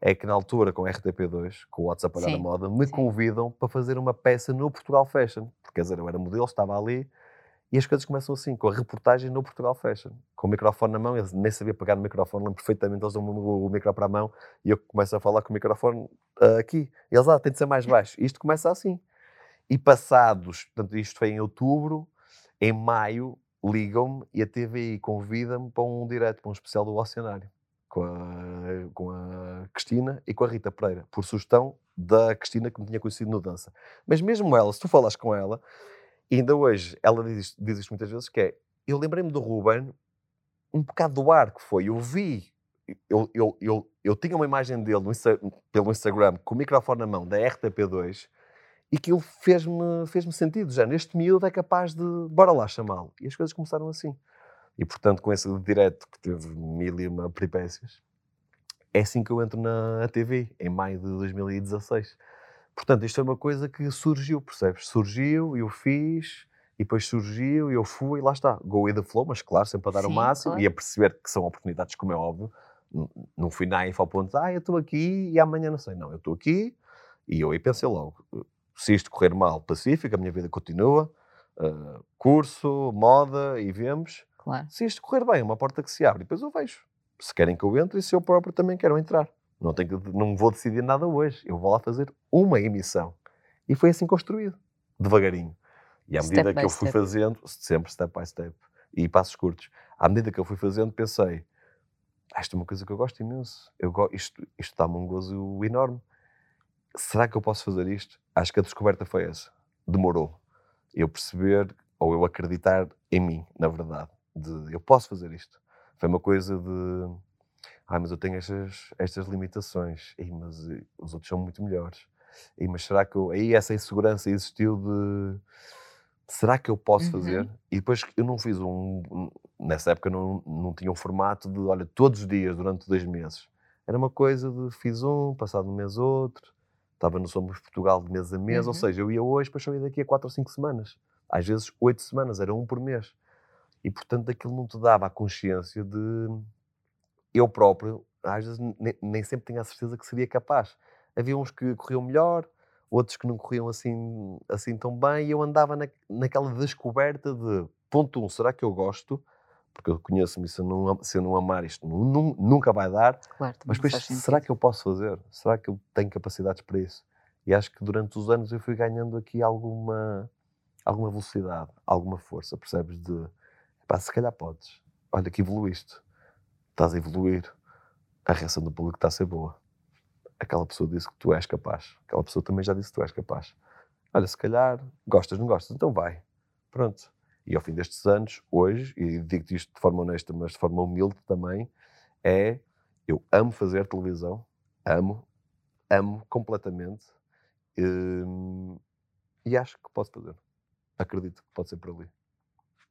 é que na altura, com RTP2, com o WhatsApp a dar moda, me sim. convidam para fazer uma peça no Portugal Fashion. Porque, quer dizer, eu era modelo, estava ali, e as coisas começam assim, com a reportagem no Portugal Fashion. Com o microfone na mão, eles nem sabia pegar no microfone, lembro perfeitamente, eles dão o, micro para a mão, e eu começo a falar com o microfone ah, aqui. Eles, ah, tem de ser mais baixo. Isto começa assim. E passados, portanto, isto foi em outubro, em maio, ligam-me e a TVI convida-me para um direto, para um especial do Oceanário, com a, com a Cristina e com a Rita Pereira, por sugestão da Cristina que me tinha conhecido no Dança. Mas mesmo ela, se tu falas com ela, ainda hoje, ela diz, isto- diz isto muitas vezes, que é, eu lembrei-me do Ruben um bocado do ar que foi. Eu vi, eu, eu, eu, eu tinha uma imagem dele no pelo Instagram com o microfone na mão da RTP2 e aquilo fez-me fez sentido. Já neste miúdo é capaz de, bora lá chamá-lo. E as coisas começaram assim. E portanto, com esse direto que teve mil e uma peripécias, é assim que eu entro na TV, em maio de 2016. Portanto, isto é uma coisa que surgiu, percebes? Surgiu, eu fiz, e depois surgiu, eu fui, e lá está. Go with the flow, mas claro, sempre a dar o Sim, máximo claro. e a perceber que são oportunidades, como é óbvio. Não fui na info ao ponto de, ah, eu estou aqui e amanhã não sei. Não, eu estou aqui e eu aí pensei logo, se isto correr mal, pacífico, a minha vida continua, ah, curso, moda e vemos. Claro. Se isto correr bem, é uma porta que se abre, e depois eu vejo. Se querem que eu entre e se eu próprio também quero entrar. Não, tenho que, não vou decidir nada hoje. Eu vou lá fazer uma emissão. E foi assim construído, devagarinho. E à Step medida que eu fui step. fazendo, sempre step by step, e passos curtos, à medida que eu fui fazendo, pensei: "Ah, isto é uma coisa que eu gosto imenso. Eu go isto isto dá-me um gozo enorme. Será que eu posso fazer isto? Acho que a descoberta foi essa. Demorou. Eu perceber, ou eu acreditar em mim, na verdade, de eu posso fazer isto. Foi uma coisa de, ah, mas eu tenho estas, estas limitações, Ei, mas eh, os outros são muito melhores. Ei, mas será que eu... Aí essa insegurança existiu de, será que eu posso Uhum. fazer? E depois eu não fiz um, nessa época não, não tinha um formato de, olha, todos os dias, durante dois meses. Era uma coisa de, fiz um, passado um mês outro, estava no Somos Portugal de mês a mês, ou Uhum. seja, eu ia hoje, depois só ia daqui a quatro ou cinco semanas. Às vezes oito semanas, era um por mês. E portanto aquilo não te dava a consciência de eu próprio, às vezes ne- nem sempre tinha a certeza que seria capaz. Havia uns que corriam melhor, outros que não corriam assim, assim tão bem, e eu andava na, naquela descoberta de ponto um, será que eu gosto? Porque eu conheço-me, se eu não, se eu não amar isto, nu- nu- nunca vai dar. Claro, Mas depois, será sentido. que eu posso fazer? Será que eu tenho capacidades para isso? E acho que durante os anos eu fui ganhando aqui alguma, alguma velocidade, alguma força, percebes? De, pá, se calhar podes. Olha que evoluíste. Estás a evoluir. A reação do público está a ser boa. Aquela pessoa disse que tu és capaz. Aquela pessoa também já disse que tu és capaz. Olha, se calhar gostas, não gostas, então vai. Pronto. E ao fim destes anos, hoje, e digo-te isto de forma honesta, mas de forma humilde também, é eu amo fazer televisão, amo, amo completamente, hum, e acho que posso fazer. Acredito que pode ser por ali.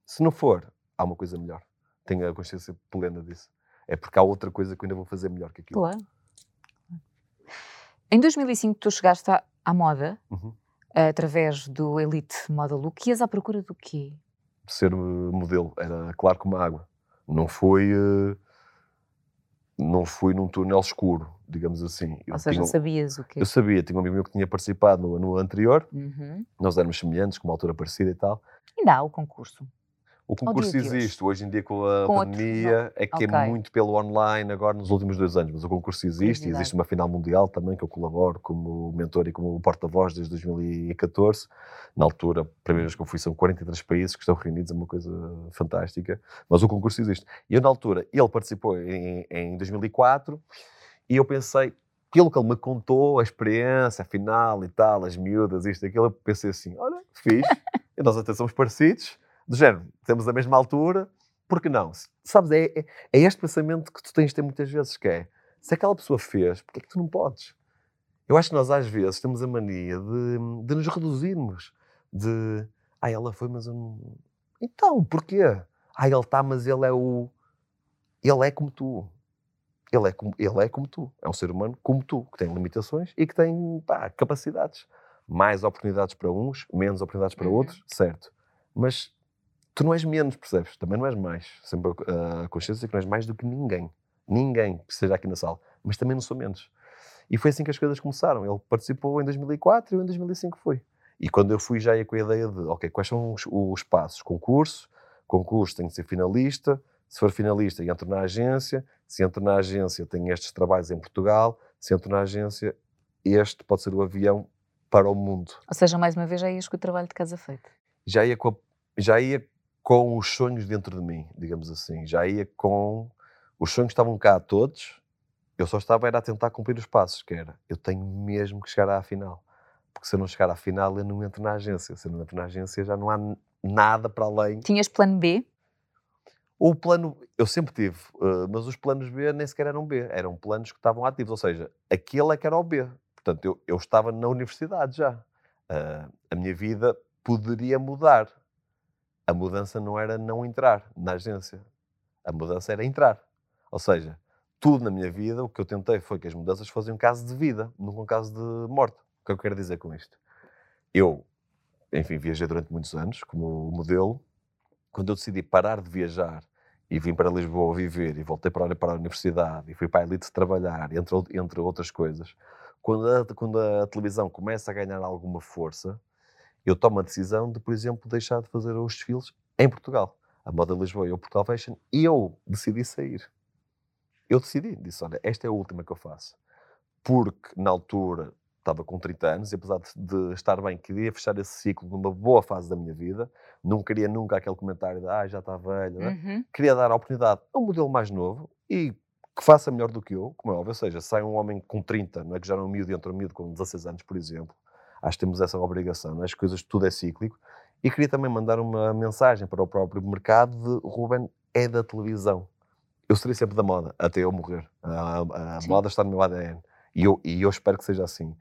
Se não for, há uma coisa melhor. Tenho a consciência plena disso. É porque há outra coisa que eu ainda vou fazer melhor que aquilo. Claro. Em 2005 tu chegaste à, à moda Uhum. através do Elite Moda Look. Ias à procura do quê? Ser eh, modelo era claro como a água. Não foi, eh, não fui num túnel escuro, digamos assim. Eu, Ou seja, tinha sabias o quê? eu sabia, tinha um amigo meu que tinha participado no, no anterior, Uhum. nós éramos semelhantes, com uma altura parecida e tal. Ainda há o concurso. O concurso existe, hoje em dia com a Com outro- pandemia, é que Ok. é muito pelo online agora nos últimos dois anos, mas o concurso existe, e existe uma final mundial também que eu colaboro como mentor e como porta-voz desde 2014. Na altura, a primeira vez que eu fui, são 43 países que estão reunidos, é uma coisa fantástica, mas o concurso existe. E eu, na altura, ele participou em, em 2004 e eu pensei, pelo que ele me contou, a experiência, a final e tal, as miúdas, isto, aquilo, eu pensei assim, olha, fiz, e nós até somos parecidos, do género, temos a mesma altura, por que não? Sabes, é, é, é este pensamento que tu tens de ter muitas vezes, que é, se aquela pessoa fez, porque é que tu não podes? Eu acho que nós às vezes temos a mania de, de nos reduzirmos, de, ah, ela foi, mas eu não... Então, porquê? Ah, ele está, mas ele é o... Ele é como tu. Ele é como, ele é como tu. É um ser humano como tu, que tem limitações e que tem pá, capacidades. Mais oportunidades para uns, menos oportunidades para Uhum. outros, certo. Mas tu não és menos, percebes? Também não és mais. Sempre a, consciência que não és mais do que ninguém. Ninguém que esteja aqui na sala. Mas também não sou menos. E foi assim que as coisas começaram. Ele participou em 2004 e eu em 2005 fui. E quando eu fui já ia com a ideia de, ok, quais são os, os passos? Concurso, concurso tem que ser finalista, se for finalista entro na agência, se entro na agência tenho estes trabalhos em Portugal, se entro na agência, este pode ser o avião para o mundo. Ou seja, mais uma vez já ias com o trabalho de casa feito. Já ia com, a- já ia com os sonhos dentro de mim, digamos assim. Já ia com... Os sonhos estavam cá todos, eu só estava era a tentar cumprir os passos, que era, eu tenho mesmo que chegar à final. Porque se eu não chegar à final, eu não entro na agência. Se eu não entro na agência, já não há nada para além. Tinhas plano B? O plano, eu sempre tive, uh, mas os planos B nem sequer eram B, eram planos que estavam ativos, ou seja, aquele é que era o B. Portanto, eu, eu estava na universidade já. Uh, a minha vida poderia mudar. A mudança não era não entrar na agência. A mudança era entrar. Ou seja, tudo na minha vida, o que eu tentei foi que as mudanças fossem um caso de vida, nunca um caso de morte. O que eu quero dizer com isto? Eu, enfim, viajei durante muitos anos como modelo. Quando eu decidi parar de viajar e vim para Lisboa viver e voltei para, para a universidade e fui para a elite trabalhar, entre, entre outras coisas, quando a, quando a televisão começa a ganhar alguma força, eu tomo a decisão de, por exemplo, deixar de fazer os desfiles em Portugal. A Moda Lisboa e o Portugal Fashion, e eu decidi sair. Eu decidi, disse, olha, esta é a última que eu faço. Porque, na altura, estava com 30 anos e apesar de, estar bem, queria fechar esse ciclo numa boa fase da minha vida. Não queria nunca aquele comentário de ah, já está velho. Né? Uhum. Queria dar a oportunidade a um modelo mais novo e que faça melhor do que eu, como é óbvio. Ou seja, sai um homem com 30, não é que já não é um miúdo, entra um miúdo com 16 anos, por exemplo. Acho que temos essa obrigação, é? as coisas, tudo é cíclico. E queria também mandar uma mensagem para o próprio mercado de Ruben é da televisão. Eu serei sempre da moda, até eu morrer. A, a, a moda está no meu ADN. E eu, e eu espero que seja assim.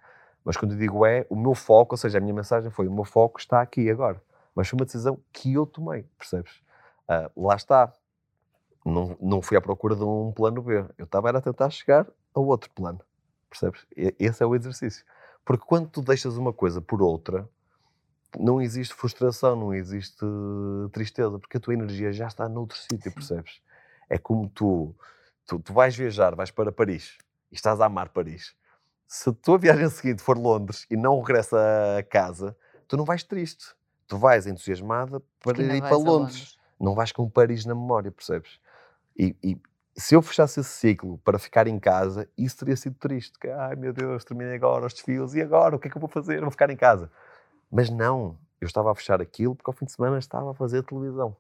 Mas quando eu digo é, o meu foco, ou seja, a minha mensagem foi: o meu foco está aqui agora. Mas foi uma decisão que eu tomei, percebes? Uh, lá está. Não, não fui à procura de um plano B. Eu estava a tentar chegar a outro plano. Percebes? E, esse é o exercício. Porque quando tu deixas uma coisa por outra, não existe frustração, não existe tristeza, porque a tua energia já está noutro sítio, percebes? É como tu, tu, tu vais viajar, vais para Paris e estás a amar Paris se a tua viagem seguinte for Londres e não regressa a casa, tu não vais triste. Tu vais entusiasmada para ir para Londres. Londres. Não vais com Paris na memória, percebes? E, e, se eu fechasse esse ciclo para ficar em casa, isso teria sido triste. Que, Ai meu Deus, terminei agora os desfiles e agora o que é que eu vou fazer? vou ficar em casa. Mas não, eu estava a fechar aquilo porque ao fim de semana estava a fazer televisão.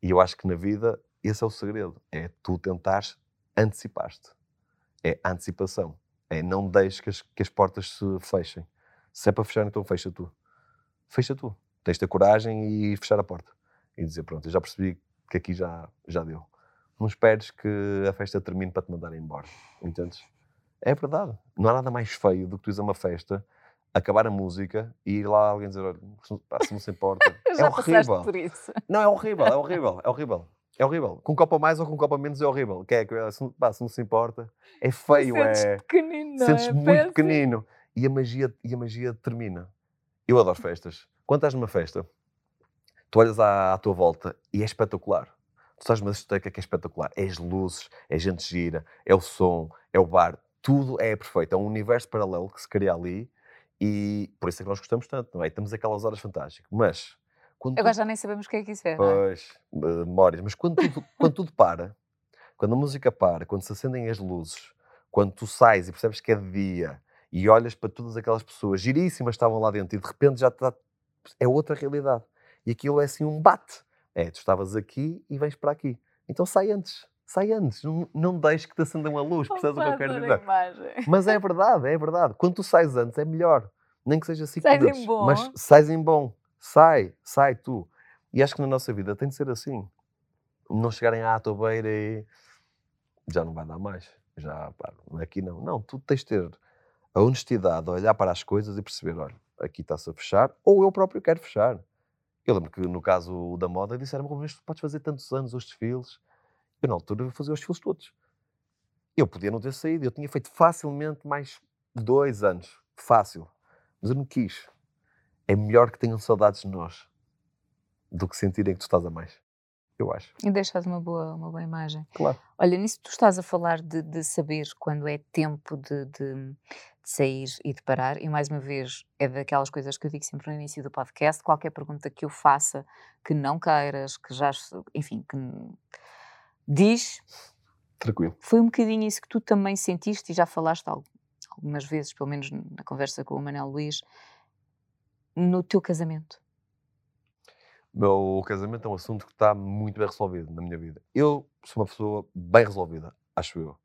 E eu acho que na vida esse é o segredo: é tu tentares antecipar-te. É antecipação. É não deixes que as, que as portas se fechem. Se é para fechar, então fecha tu. Fecha tu. Tens de ter coragem e fechar a porta. E dizer, pronto, eu já percebi que aqui já, já deu. Não esperes que a festa termine para te mandar embora. Entendes? É verdade. Não há nada mais feio do que tu ires a uma festa, acabar a música e ir lá alguém dizer, se não se importa. é horrível. Não, é horrível, é horrível, é horrível. É horrível. Com copa mais ou com copa menos é horrível. Que é, se, pá, se não se importa, é feio. Sentes é... pequenino, Sentes é? muito pequenino. E a, magia, e a magia termina. Eu adoro festas. Quando estás numa festa, tu olhas à, à tua volta e é espetacular. Tu estás numa discoteca que é espetacular. É as luzes, é a gente gira, é o som, é o bar. Tudo é perfeito. É um universo paralelo que se cria ali e por isso é que nós gostamos tanto, não é? E temos aquelas horas fantásticas. Mas quando Agora tu... já nem sabemos o que é que isso é. é? Pois, é? memórias. Mas quando tudo, quando tudo para, quando a música para, quando se acendem as luzes, quando tu sais e percebes que é de dia e olhas para todas aquelas pessoas giríssimas que estavam lá dentro e de repente já está. É outra realidade. E aquilo é assim um bate. É, tu estavas aqui e vens para aqui. Então sai antes. Sai antes. Não, não deixes que te acendam a luz. Percebes o que eu quero dizer? Mas é verdade, é verdade. Quando tu sais antes é melhor. Nem que seja 5 minutos. Em bom. Mas sais em bom. Sai, sai tu. E acho que na nossa vida tem de ser assim. Não chegarem à tobeira e já não vai dar mais. Já, pá, aqui não. Não, tu tens de ter a honestidade de olhar para as coisas e perceber, olha, aqui está-se a fechar, ou eu próprio quero fechar. Eu lembro que no caso da moda disseram-me, mas tu podes fazer tantos anos os desfiles. Eu na altura fazia os desfiles todos. Eu podia não ter saído, eu tinha feito facilmente mais dois anos, fácil. Mas eu não quis é melhor que tenham saudades de nós do que sentirem que tu estás a mais. Eu acho. E deixas uma boa, uma boa imagem. Claro. Olha, nisso tu estás a falar de, de saber quando é tempo de, de, de, sair e de parar, e mais uma vez é daquelas coisas que eu digo sempre no início do podcast: qualquer pergunta que eu faça que não queiras, que já, enfim, que diz. Tranquilo. Foi um bocadinho isso que tu também sentiste e já falaste algumas vezes, pelo menos na conversa com o Manel Luís, no teu casamento? Meu casamento é um assunto que está muito bem resolvido na minha vida. Eu sou uma pessoa bem resolvida, acho eu.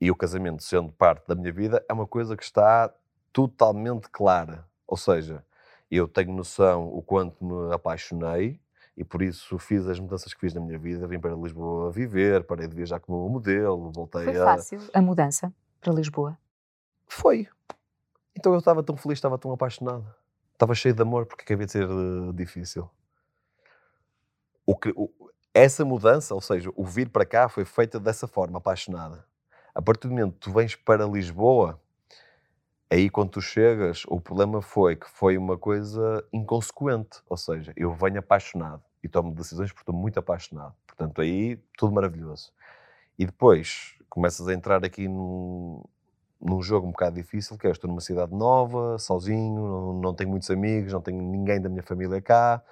E o casamento, sendo parte da minha vida, é uma coisa que está totalmente clara. Ou seja, eu tenho noção o quanto me apaixonei e por isso fiz as mudanças que fiz na minha vida. Vim para Lisboa viver, parei de viajar como modelo, voltei Foi a. fácil a mudança para Lisboa? Foi. Então eu estava tão feliz, estava tão apaixonado. Estava cheio de amor, porque acabei de ser eh, difícil. O o- essa mudança, ou seja, o vir para cá, foi feita dessa forma, apaixonada. A partir do momento que tu vens para Lisboa, aí quando tu chegas, o problema foi que foi uma coisa inconsequente. Ou seja, eu venho apaixonado e tomo decisões porque estou muito apaixonado. Portanto, aí tudo maravilhoso. E depois começas a entrar aqui num, num jogo um bocado difícil, que é estou numa cidade nova, sozinho, não, não tenho muitos amigos, não tenho ninguém da minha família cá,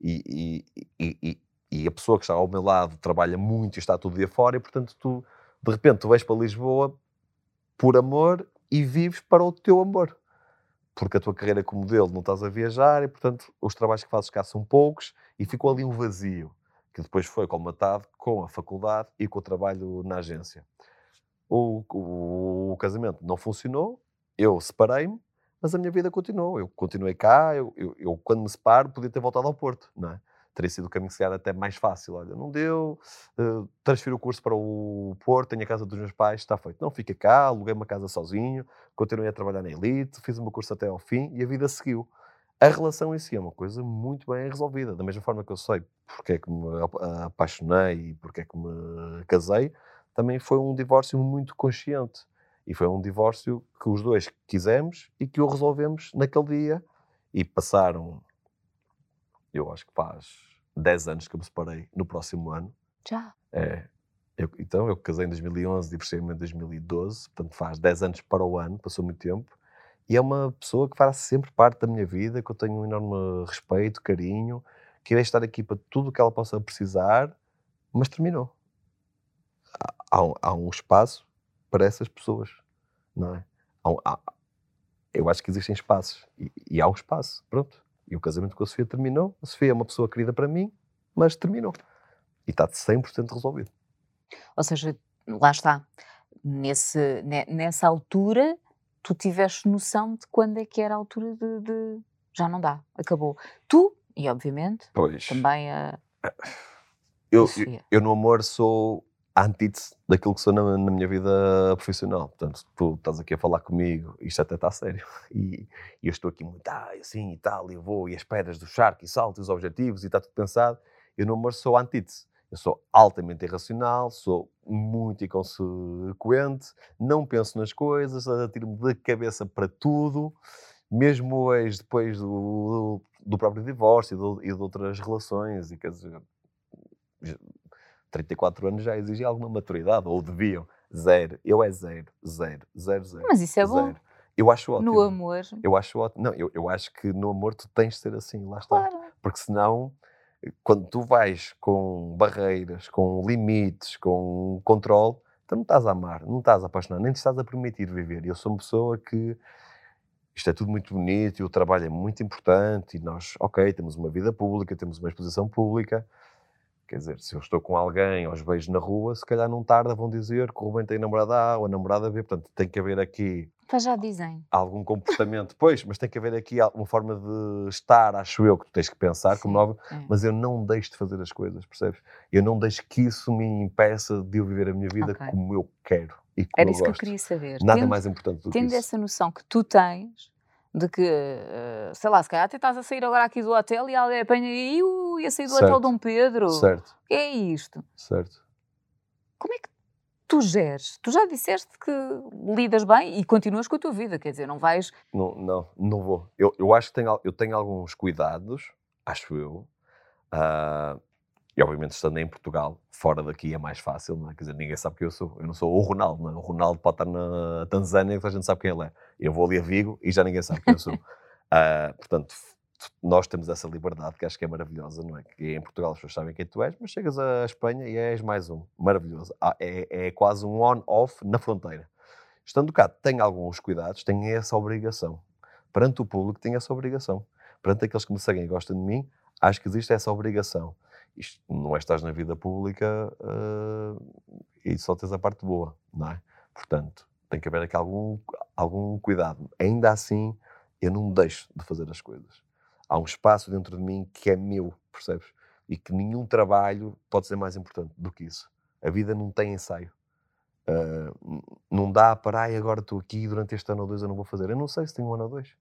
e, e, e, a pessoa que está ao meu lado trabalha muito e está todo dia fora, e portanto tu, de repente, tu vais para Lisboa por amor e vives para o teu amor. Porque a tua carreira como modelo não estás a viajar e, portanto, os trabalhos que fazes cá são poucos e ficou ali um vazio, que depois foi colmatado com a faculdade e com o trabalho na agência. O, o- o casamento não funcionou, eu separei-me, mas a minha vida continuou. Eu continuei cá, eu, eu- eu, quando me separo podia ter voltado ao Porto, não é? Teria sido o caminho se até mais fácil. Olha, não deu, eh, transfiro o curso para o Porto, tenho a casa dos meus pais, está feito. Não, fica cá, aluguei uma casa sozinho, continuei a trabalhar na Elite, fiz o meu curso até ao fim e a vida seguiu. A relação em si é uma coisa muito bem resolvida. Da mesma forma que eu sei porque é que me ap- apaixonei e porque é que me casei, também foi um divórcio muito consciente. E foi um divórcio que os dois quisemos e que o resolvemos naquele dia. E passaram, eu acho que faz 10 anos que eu me separei no próximo ano. Já. É, eu- então, eu casei em 2011, divorciei-me em 2012, portanto faz 10 anos para o ano, passou muito tempo. E é uma pessoa que faz sempre parte da minha vida, que eu tenho um enorme respeito, carinho, que irei estar aqui para tudo o que ela possa precisar, mas terminou. Há- Há um, há um espaço para essas pessoas, não é? Há há- eu acho que existem espaços, e, e há um espaço, pronto. E o casamento com a Sofia terminou. A Sofia é uma pessoa querida para mim, mas terminou. E está 100% resolvido. Ou seja, lá está. Nesse, ne- nessa altura, tu tiveste noção de quando é que era a altura de, de- Já não dá, acabou. Tu, e obviamente, Pois. também a, Eu, eu, eu no amor sou antítese daquilo que sou na, na minha vida profissional. Portanto, tu estás aqui a falar comigo, isto até está sério. E, e eu estou aqui muito, ah, assim e tal, eu vou, e as pedras do charco, e salto, e os objetivos, e está tudo pensado. Eu amor sou antítese. Eu sou altamente irracional, sou muito inconsequente, não penso nas coisas, atiro-me de cabeça para tudo, mesmo hoje, depois do, do próprio divórcio e de, e de outras relações, e quer dizer, 34 anos já exigem alguma maturidade, ou deviam. Zero. Eu é zero, zero, zero, zero. Mas isso é bom. zero. Eu acho ótimo. No amor, Eu acho ótimo. Não, eu, eu acho que no amor tu tens de ser assim, lá está. claro. Porque senão, quando tu vais com barreiras, com limites, com controle, tu não estás a amar, não estás a apaixonar, nem te estás a permitir viver. Eu sou uma pessoa que isto é tudo muito bonito e o trabalho é muito importante e nós, ok, temos uma vida pública, temos uma exposição pública. Quer dizer, se eu estou com alguém aos beijos na rua, se calhar não tarda vão dizer que o Rubem tem namorada A ou a namorada B. Portanto, tem que haver aqui Mas já dizem. algum comportamento. Pois, mas tem que haver aqui uma forma de estar, acho eu, que tu tens que pensar, como Sim, óbvio, é. mas eu não deixo de fazer as coisas, percebes? Eu não deixo que isso me impeça de eu viver a minha vida Ok. como eu quero e como Era eu isso que eu gosto. queria saber. Nada Tendo- mais importante do que Tendo isso. essa noção que tu tens de que, eh, sei lá, se calhar até estás a sair agora aqui do hotel e alguém apanha e ia sair do hotel Certo. Dom Pedro. Certo, O que é isto? certo. Como é que tu geres? Tu já disseste que lidas bem e continuas com a tua vida, quer dizer, não vais. Não, não, não vou. Eu, eu acho que tenho, eu tenho alguns cuidados, acho eu. Ah, e obviamente estando em Portugal, fora daqui é mais fácil, não é? Quer dizer, ninguém sabe quem eu sou. Eu não sou o Ronaldo, não é? O Ronaldo pode estar na Tanzânia e toda a gente sabe quem ele é. Eu vou ali a Vigo e já ninguém sabe quem eu sou. Ah, portanto, nós temos essa liberdade que acho que é maravilhosa, não é? Que em Portugal as pessoas sabem quem tu és, mas chegas à Espanha e és mais um. Maravilhoso. Ah, é, é quase um on-off na fronteira. Estando cá, tenho alguns cuidados, tenho essa obrigação. Perante o público, tenho essa obrigação. Perante aqueles que me seguem e gostam de mim, acho que existe essa obrigação. Isto não é estás na vida pública ah, e só tens a parte boa, não é? Portanto, tem que haver aqui algum, algum cuidado. Ainda assim, eu não deixo de fazer as coisas. Há um espaço dentro de mim que é meu, percebes? e que nenhum trabalho pode ser mais importante do que isso. A vida não tem ensaio. Uh, não dá para, ai, agora estou aqui durante este ano ou dois eu não vou fazer. Eu não sei se tenho um ano ou dois.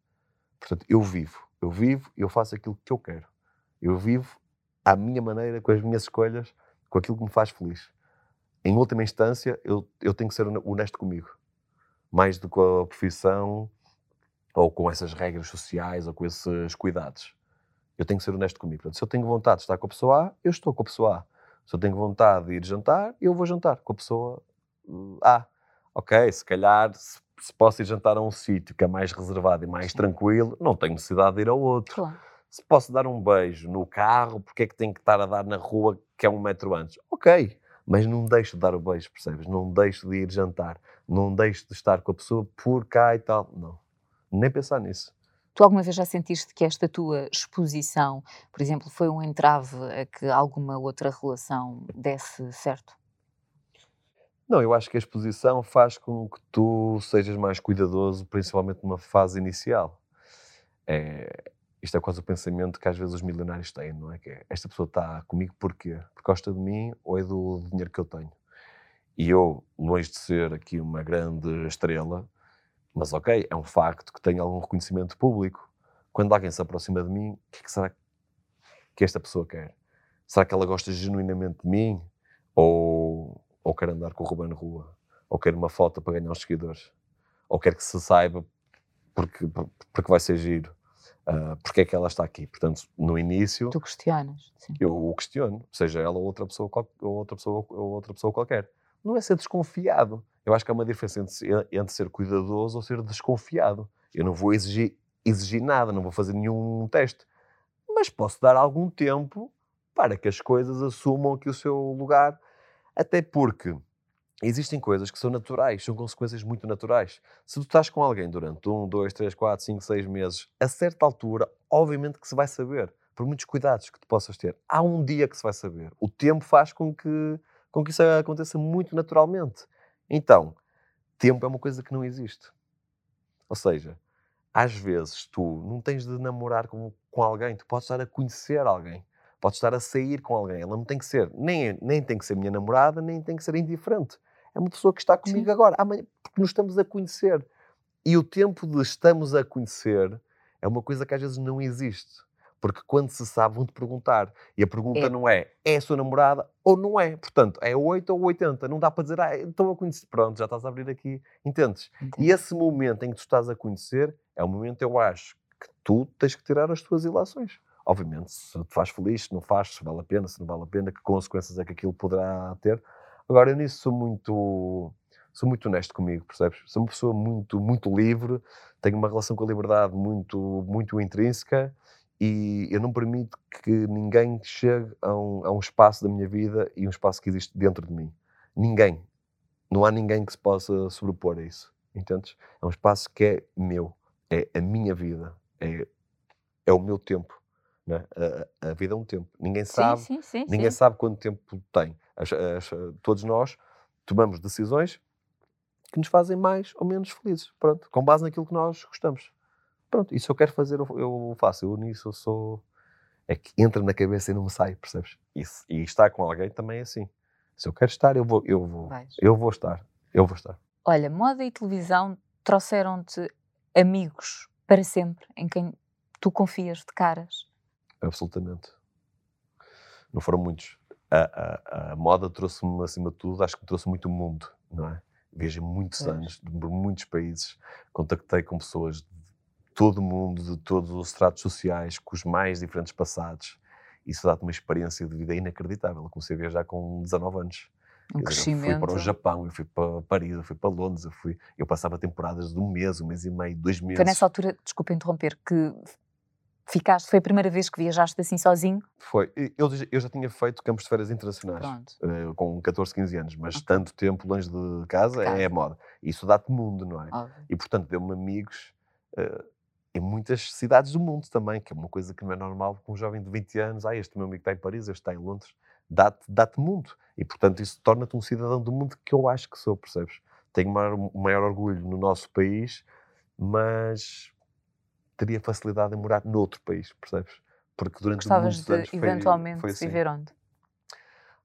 Portanto, eu vivo. Eu vivo e eu faço aquilo que eu quero. Eu vivo à minha maneira, com as minhas escolhas, com aquilo que me faz feliz. Em última instância, eu, eu tenho que ser honesto comigo. Mais do que a profissão, ou com essas regras sociais, ou com esses cuidados. Eu tenho que ser honesto comigo. Portanto, se eu tenho vontade de estar com a pessoa A, eu estou com a pessoa A. Se eu tenho vontade de ir jantar, eu vou jantar com a pessoa uh, A. Ok, se calhar, se, se posso ir jantar a um sítio que é mais reservado e mais Sim. tranquilo, não tenho necessidade de ir ao outro. Claro. Se posso dar um beijo no carro, porque é que tenho que estar a dar na rua que é um metro antes? Ok, mas não deixo de dar o beijo, percebes? Não deixo de ir jantar, não deixo de estar com a pessoa por cá e tal. Não, nem pensar nisso. Tu alguma vez já sentiste que esta tua exposição, por exemplo, foi um entrave a que alguma outra relação desse certo? Não, eu acho que a exposição faz com que tu sejas mais cuidadoso, principalmente numa fase inicial. É, isto é quase o pensamento que às vezes os milionários têm, não é? Que é, esta pessoa está comigo porquê? Porque gosta de mim ou é do dinheiro que eu tenho? E eu, longe de ser aqui uma grande estrela, mas ok, é um facto que tenho algum reconhecimento público. Quando alguém se aproxima de mim, o que, é que será que esta pessoa quer? Será que ela gosta genuinamente de mim? Ou, ou quer andar com o Ruben Rua? Ou quer uma foto para ganhar os seguidores? Ou quer que se saiba porque, porque vai ser giro? Uh, porque é que ela está aqui? Portanto, no início... Tu questionas. Sim. Eu o questiono, seja ela ou outra pessoa, ou outra pessoa, ou outra pessoa qualquer. Não é ser desconfiado eu acho que há uma diferença entre, entre ser cuidadoso ou ser desconfiado. Eu não vou exigir, exigir nada, não vou fazer nenhum teste, mas posso dar algum tempo para que as coisas assumam aqui o seu lugar, até porque existem coisas que são naturais, são consequências muito naturais. Se tu estás com alguém durante um, dois, três, quatro, cinco, seis meses, a certa altura, obviamente que se vai saber, por muitos cuidados que tu possas ter. Há um dia que se vai saber. O tempo faz com que, com que isso aconteça muito naturalmente. Então, tempo é uma coisa que não existe. Ou seja, às vezes tu não tens de namorar com, com alguém, tu podes estar a conhecer alguém, podes estar a sair com alguém. Ela não tem que ser, nem, nem tem que ser minha namorada, nem tem que ser indiferente. É uma pessoa que está comigo Sim. agora, amanhã, porque nos estamos a conhecer. E o tempo de estamos a conhecer é uma coisa que às vezes não existe. Porque quando se sabe, vão-te perguntar. E a pergunta é. não é, é a sua namorada ou não é. Portanto, é 8 ou 80. Não dá para dizer, ah, estou a conhecer. Pronto, já estás a abrir aqui. Entendes? Entendi. E esse momento em que tu estás a conhecer é o momento, eu acho, que tu tens que tirar as tuas ilações. Obviamente, se te faz feliz, se não faz, se vale a pena, se não vale a pena, que consequências é que aquilo poderá ter. Agora, eu nisso sou muito sou muito honesto comigo, percebes? Sou uma pessoa muito, muito livre, tenho uma relação com a liberdade muito, muito intrínseca e eu não permito que ninguém chegue a um, a um espaço da minha vida e um espaço que existe dentro de mim. Ninguém. Não há ninguém que se possa sobrepor a isso. Entendes? É um espaço que é meu. É a minha vida. É, é o meu tempo. Né? A, a, vida é um tempo. Ninguém sabe, sim, sim, sim, ninguém sabe quanto tempo tem. As, as, todos nós tomamos decisões que nos fazem mais ou menos felizes. Pronto, com base naquilo que nós gostamos. Pronto, se eu quero fazer, eu, faço. Eu nisso eu sou. É que entra na cabeça e não me sai, percebes? Isso. E estar com alguém também é assim. Se eu quero estar, eu vou, eu vou, eu vou estar. Eu vou estar. Olha, moda e televisão trouxeram-te amigos para sempre, em quem tu confias de caras? Absolutamente. Não foram muitos. A, a, a moda trouxe-me, acima de tudo, acho que trouxe muito o mundo, não é? Viajei muitos anos, por muitos países, contactei com pessoas de todo mundo, de todos os estratos sociais, com os mais diferentes passados. Isso dá-te uma experiência de vida inacreditável. Eu comecei a viajar com 19 anos. Um crescimento. Eu fui para o Japão, eu fui para Paris, eu fui para Londres, eu, fui, eu passava temporadas de um mês, um mês e meio, dois meses. Foi nessa altura, desculpa interromper, que ficaste, foi a primeira vez que viajaste assim sozinho? Foi. Eu, eu já tinha feito campos de férias internacionais, uh, com 14, 15 anos, mas okay. tanto tempo longe de casa, casa. é moda. Isso dá-te mundo, não é? Óbvio. E portanto deu-me amigos. Uh, em muitas cidades do mundo também, que é uma coisa que não é normal com um jovem de 20 anos, ah, este meu amigo está em Paris, este está em Londres, dá-te dá mundo. E, portanto, isso torna-te um cidadão do mundo que eu acho que sou, percebes? Tenho maior, maior orgulho no nosso país, mas teria facilidade em morar noutro país, percebes? porque durante Gostavas muitos de anos foi, eventualmente foi assim. viver onde?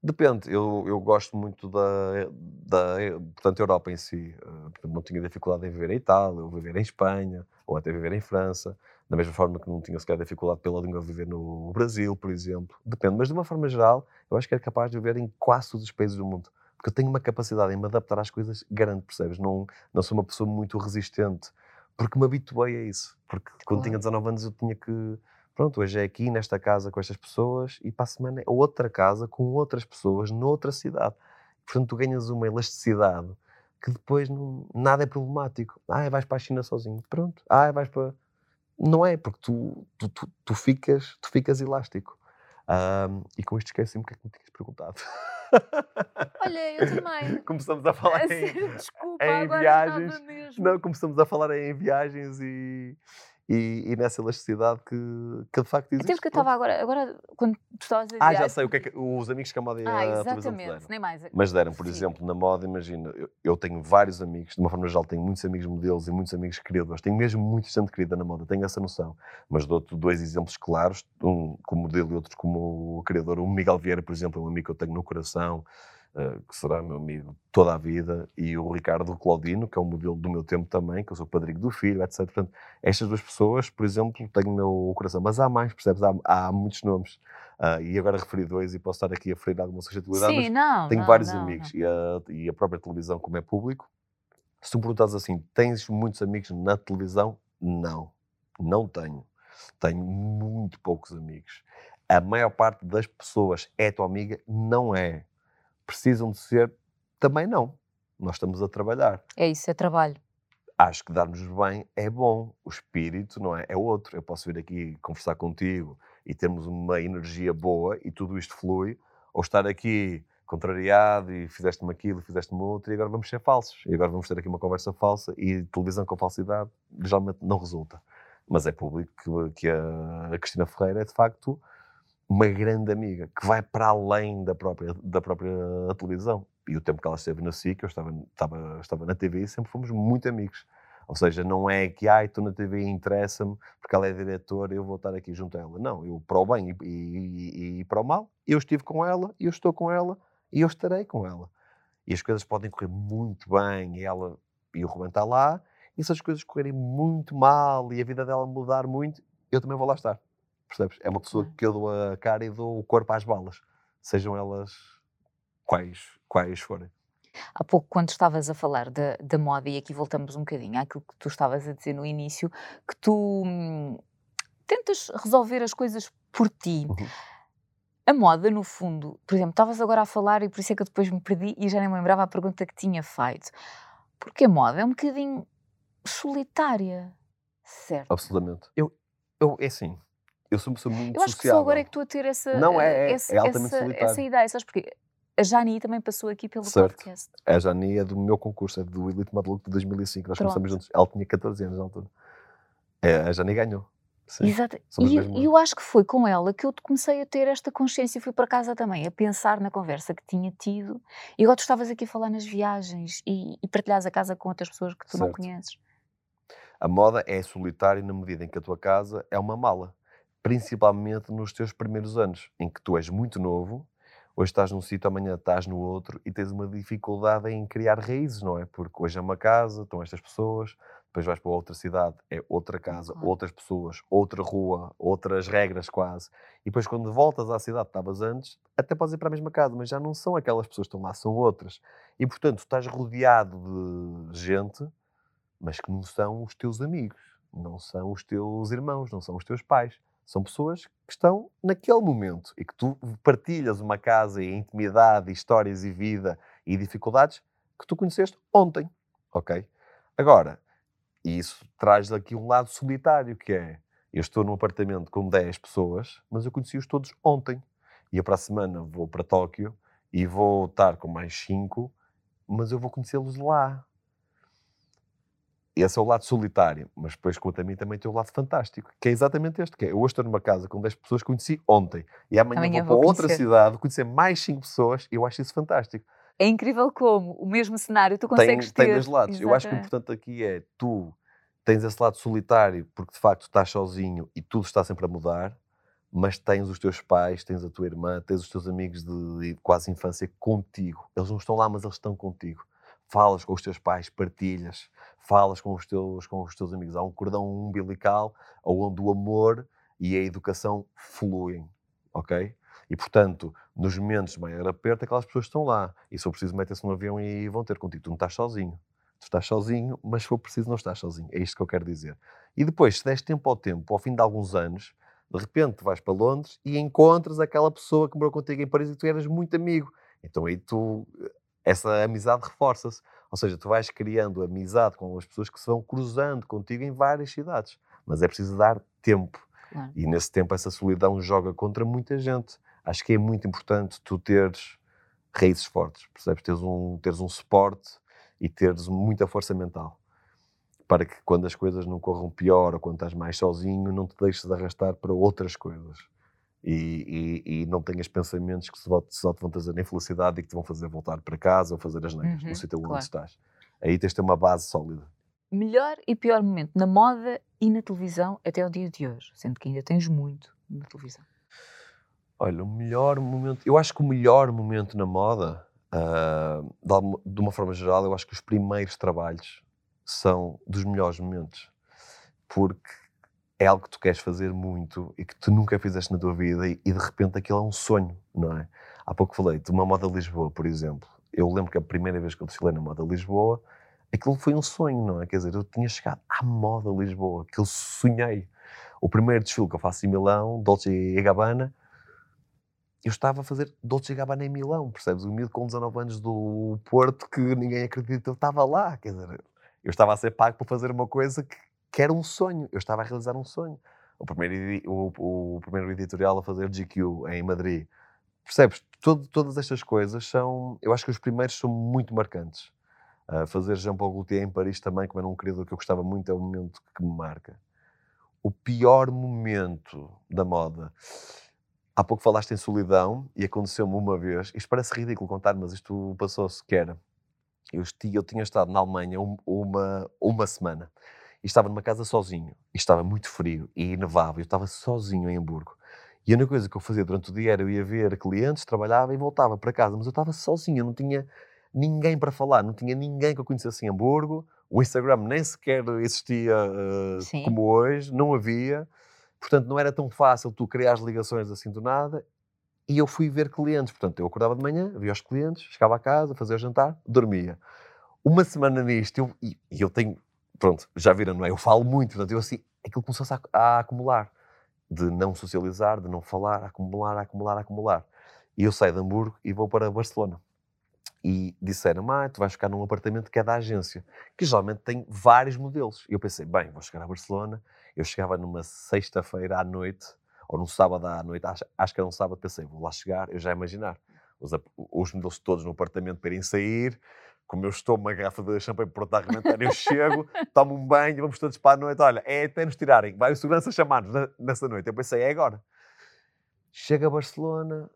Depende, eu, eu gosto muito da, da portanto, Europa em si. eh, não tinha dificuldade em viver em Itália, ou viver em Espanha, ou até viver em França. Da mesma forma que não tinha sequer dificuldade pela língua viver no Brasil, por exemplo. Depende, mas de uma forma geral, eu acho que era capaz de viver em quase todos os países do mundo. Porque eu tenho uma capacidade em me adaptar às coisas grande, percebes? Não, não sou uma pessoa muito resistente, porque me habituei a isso. Porque quando tinha Claro. 19 anos eu tinha que pronto, hoje é aqui nesta casa com estas pessoas e para a semana é outra casa com outras pessoas noutra cidade. Portanto, tu ganhas uma elasticidade que depois não, nada é problemático. Ah, vais para a China sozinho, pronto. Ah, vais para. Não é, porque tu, tu, tu, tu ficas, tu ficas elástico. Ahm, e com isto esqueci-me o que é que me tinhas perguntado. Olha, eu também. Começamos a falar em, Desculpa, em viagens. não, começamos a falar em viagens e, e, e nessa elasticidade que, que de facto existe. Até porque eu estava agora, agora, quando tu estavas a dizer. Ah, já "Ai, sei o que é que os amigos que a moda e Ah, a televisão te exatamente, deram. nem mais. Mas deram, por Sim. exemplo, na moda, imagina, eu, eu tenho vários amigos, de uma forma geral, tenho muitos amigos modelos e muitos amigos criadores. Tenho mesmo muita gente querida na moda, tenho essa noção. Mas dou-te dois exemplos claros, um como modelo e outro como criador. O Miguel Vieira, por exemplo, é um amigo que eu tenho no coração, que será meu amigo toda a vida, e o Ricardo Claudino, que é um modelo do meu tempo também, que eu sou padrinho do filho, etc. Portanto, estas duas pessoas, por exemplo, têm no meu coração. Mas há mais, percebes? Há, há muitos nomes. Ah, e agora referi dois e posso estar aqui a referir alguma suscetibilidade, mas Sim, não. tenho não, vários não, amigos. E, a, e a própria televisão, como é público, se tu perguntas assim, tens muitos amigos na televisão? Não, não tenho. Tenho muito poucos amigos. A maior parte das pessoas é tua amiga? Não é. Precisam de ser? Também não. Nós estamos a trabalhar. É isso, é trabalho. Acho que dar-nos bem é bom. O espírito, não é? É outro. Eu posso vir aqui conversar contigo e termos uma energia boa e tudo isto flui, ou estar aqui contrariado e fizeste-me aquilo, fizeste-me outro, e agora vamos ser falsos. E agora vamos ter aqui uma conversa falsa e televisão com falsidade geralmente não resulta. Mas é público que, que a, a Cristina Ferreira é de facto uma grande amiga que vai para além da própria, da própria televisão. E o tempo que ela esteve na SIC, eu estava, estava, estava na TV e sempre fomos muito amigos. Ou seja, não é que, ai, estou na TV interessa-me porque ela é diretora eu vou estar aqui junto a ela. Não, eu para o bem e, e- e para o mal, eu estive com ela, eu estou com ela e eu estarei com ela. E as coisas podem correr muito bem e ela e o Ruben está lá, e se as coisas correrem muito mal e a vida dela mudar muito, eu também vou lá estar. Percebes? É uma pessoa que eu dou a cara e dou o corpo às balas, sejam elas quais, quais forem. Há pouco, quando estavas a falar da, da moda, e aqui voltamos um bocadinho àquilo que tu estavas a dizer no início, que tu hum, tentas resolver as coisas por ti. Uhum. A moda, no fundo, por exemplo, estavas agora a falar e por isso é que eu depois me perdi e já nem me lembrava a pergunta que tinha feito. Porque a moda é um bocadinho solitária, certo? Absolutamente. Eu, eu, é assim, eu sou uma pessoa muito Eu acho que só sociável. agora é que estou a ter essa, Não, é- eh, é- essa, é altamente essa, solitário. essa ideia, sabes porquê? A Jani também passou aqui pelo Certo. podcast. A Jani é do meu concurso, é do Elite Model Look de 2005. Nós começamos Pronto. juntos. Ela tinha 14 anos na altura. É, a Jani ganhou. Sim. Exato. E eu, e eu acho que foi com ela que eu comecei a ter esta consciência. Fui para casa também a pensar na conversa que tinha tido. E agora tu estavas aqui a falar nas viagens e, e partilhares a casa com outras pessoas que tu não Certo. conheces. A moda é solitária na medida em que a tua casa é uma mala. Principalmente nos teus primeiros anos, em que tu és muito novo, hoje estás num sítio, amanhã estás no outro e tens uma dificuldade em criar raízes, não é? Porque hoje é uma casa, estão estas pessoas, depois vais para outra cidade, é outra casa, outras pessoas, outra rua, outras regras quase. E depois quando voltas à cidade que estavas antes, até podes ir para a mesma casa, mas já não são aquelas pessoas que estão lá, são outras. E portanto, estás rodeado de gente mas que não são os teus amigos, não são os teus irmãos, não são os teus pais. São pessoas que estão naquele momento e que tu partilhas uma casa e intimidade, e histórias e vida e dificuldades que tu conheceste ontem, ok? Agora, isso traz aqui um lado solitário que é, eu estou num apartamento com 10 pessoas, mas eu conheci-os todos ontem. E eu para a semana vou para Tóquio e vou estar com mais 5, mas eu vou conhecê-los lá. Esse é o lado solitário, mas depois quanto a mim também tem o lado fantástico, que é exatamente este, que é, eu hoje estou numa casa com 10 pessoas que conheci ontem, e amanhã, Amanhã vou vou para outra cidade, conhecer mais 5 pessoas, eu acho isso fantástico. É incrível como o mesmo cenário tu Tem, consegues tem ter. dois lados. Eu acho que o Exatamente. importante aqui é, tu tens esse lado solitário, porque de facto estás sozinho e tudo está sempre a mudar, mas tens os teus pais, tens a tua irmã, tens os teus amigos de, de quase infância contigo. Eles não estão lá, mas eles estão contigo. Falas com os teus pais, partilhas, falas com os teus, com os teus amigos. Há um cordão umbilical onde o amor e a educação fluem, ok? E, portanto, nos momentos de maior aperto, aquelas pessoas estão lá. E se for preciso, metem-se no avião e vão ter contigo. Tu não estás sozinho. Tu estás sozinho, mas se for preciso, não estás sozinho. É isto que eu quero dizer. E depois, se des tempo ao tempo, ao fim de alguns anos, de repente vais para Londres e encontras aquela pessoa que morou contigo em Paris e tu eras muito amigo. Então aí tu, essa amizade reforça-se. Ou seja, tu vais criando amizade com as pessoas que se vão cruzando contigo em várias cidades. Mas é preciso dar tempo. Claro. E nesse tempo essa solidão joga contra muita gente. Acho que é muito importante tu teres raízes fortes, percebes? Teres um, teres um suporte e teres muita força mental para que quando as coisas não corram pior ou quando estás mais sozinho, não te deixes de arrastar para outras coisas. E, e, e não tenhas pensamentos que só te vão trazer infelicidade e que te vão fazer voltar para casa ou fazer as neiras uhum, no sítio claro. onde estás. Aí tens de ter uma base sólida. Melhor e pior momento na moda e na televisão até o dia de hoje, sendo que ainda tens muito na televisão. Olha, o melhor momento. Eu acho que o melhor momento na moda, uh, de uma forma geral, eu acho que os primeiros trabalhos são dos melhores momentos. Porque é algo que tu queres fazer muito e que tu nunca fizeste na tua vida e, e de repente aquilo é um sonho, não é? Há pouco falei de uma moda Lisboa, por exemplo. Eu lembro que a primeira vez que eu desfilei na moda Lisboa, aquilo foi um sonho, não é? Quer dizer, eu tinha chegado à moda Lisboa, que eu sonhei. O primeiro desfile que eu faço em Milão, Dolce e Gabbana, eu estava a fazer Dolce Gabbana em Milão, percebes? O miúdo com 19 anos do Porto que ninguém acredita, eu estava lá, quer dizer, eu estava a ser pago por fazer uma coisa que, que era um sonho. Eu estava a realizar um sonho. O primeiro, o, o primeiro editorial a fazer GQ em Madrid. Percebes? Todo, todas estas coisas são. Eu acho que os primeiros são muito marcantes. Uh, fazer Jean-Paul Gaultier em Paris também, como era um querido que eu gostava muito, é o momento que me marca. O pior momento da moda. Há pouco falaste em solidão e aconteceu-me uma vez. Isto parece ridículo contar, mas isto passou-se que era eu, eu tinha estado na Alemanha um, uma, uma semana e estava numa casa sozinho e estava muito frio e nevava. Eu estava sozinho em Hamburgo. E a única coisa que eu fazia durante o dia era eu ia ver clientes, trabalhava e voltava para casa, mas eu estava sozinho, eu não tinha ninguém para falar, não tinha ninguém que eu conhecesse em Hamburgo. O Instagram nem sequer existia uh, como hoje, não havia. Portanto, não era tão fácil tu criar as ligações assim do nada e eu fui ver clientes. Portanto, eu acordava de manhã, via os clientes, chegava a casa, fazia o jantar, dormia. Uma semana nisto, eu, e, e, eu tenho, pronto, já viram, não é? Eu falo muito, portanto, eu assim, aquilo começou-se a, a, acumular. De não socializar, de não falar, acumular, acumular, acumular. E eu saio de Hamburgo e vou para Barcelona. E disseram, ah, tu vais ficar num apartamento que é da agência, que geralmente tem vários modelos. E eu pensei, bem, vou chegar a Barcelona. Eu chegava numa sexta-feira à noite, ou num sábado à noite, acho, acho que era um sábado, pensei, vou lá chegar, eu já imaginar, os, os modelos todos no apartamento para irem sair, como eu estou uma garrafa de champanhe pronto a arrebentar, eu chego, tomo um banho, vamos todos para a noite, olha, é até nos tirarem, vai o segurança chamar-nos nessa noite. Eu pensei, é agora. Chega a Barcelona,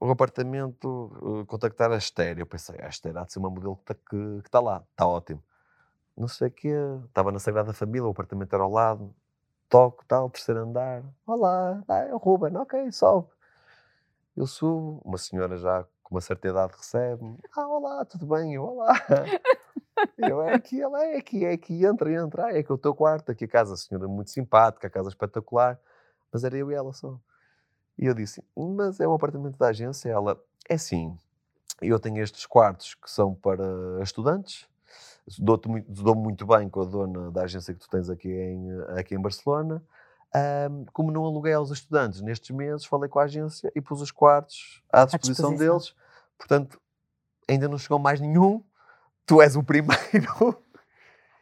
o apartamento, contactar a Esther. Eu pensei, a Esther há de ser uma modelo que está que, que tá lá, está ótimo. Não sei o quê, estava na Sagrada Família, o apartamento era ao lado, toco, tal, terceiro andar. Olá, ah, é o Ruben, ok, sobe. Eu subo, uma senhora já uma certa idade recebe-me. Ah, olá, tudo bem? Eu, olá. Eu, é aqui, ela é aqui, é aqui, entra, entra. Ah, é que o teu quarto, aqui a casa, a senhora é muito simpática, a casa é espetacular. Mas era eu e ela só. E eu disse, mas é um apartamento da agência? Ela, é sim. Eu tenho estes quartos que são para estudantes, dou-me muito, dou muito bem com a dona da agência que tu tens aqui em, aqui em Barcelona. Um, como não aluguei aos estudantes nestes meses, falei com a agência e pus os quartos à disposição, à disposição. deles. Portanto, ainda não chegou mais nenhum. Tu és o primeiro.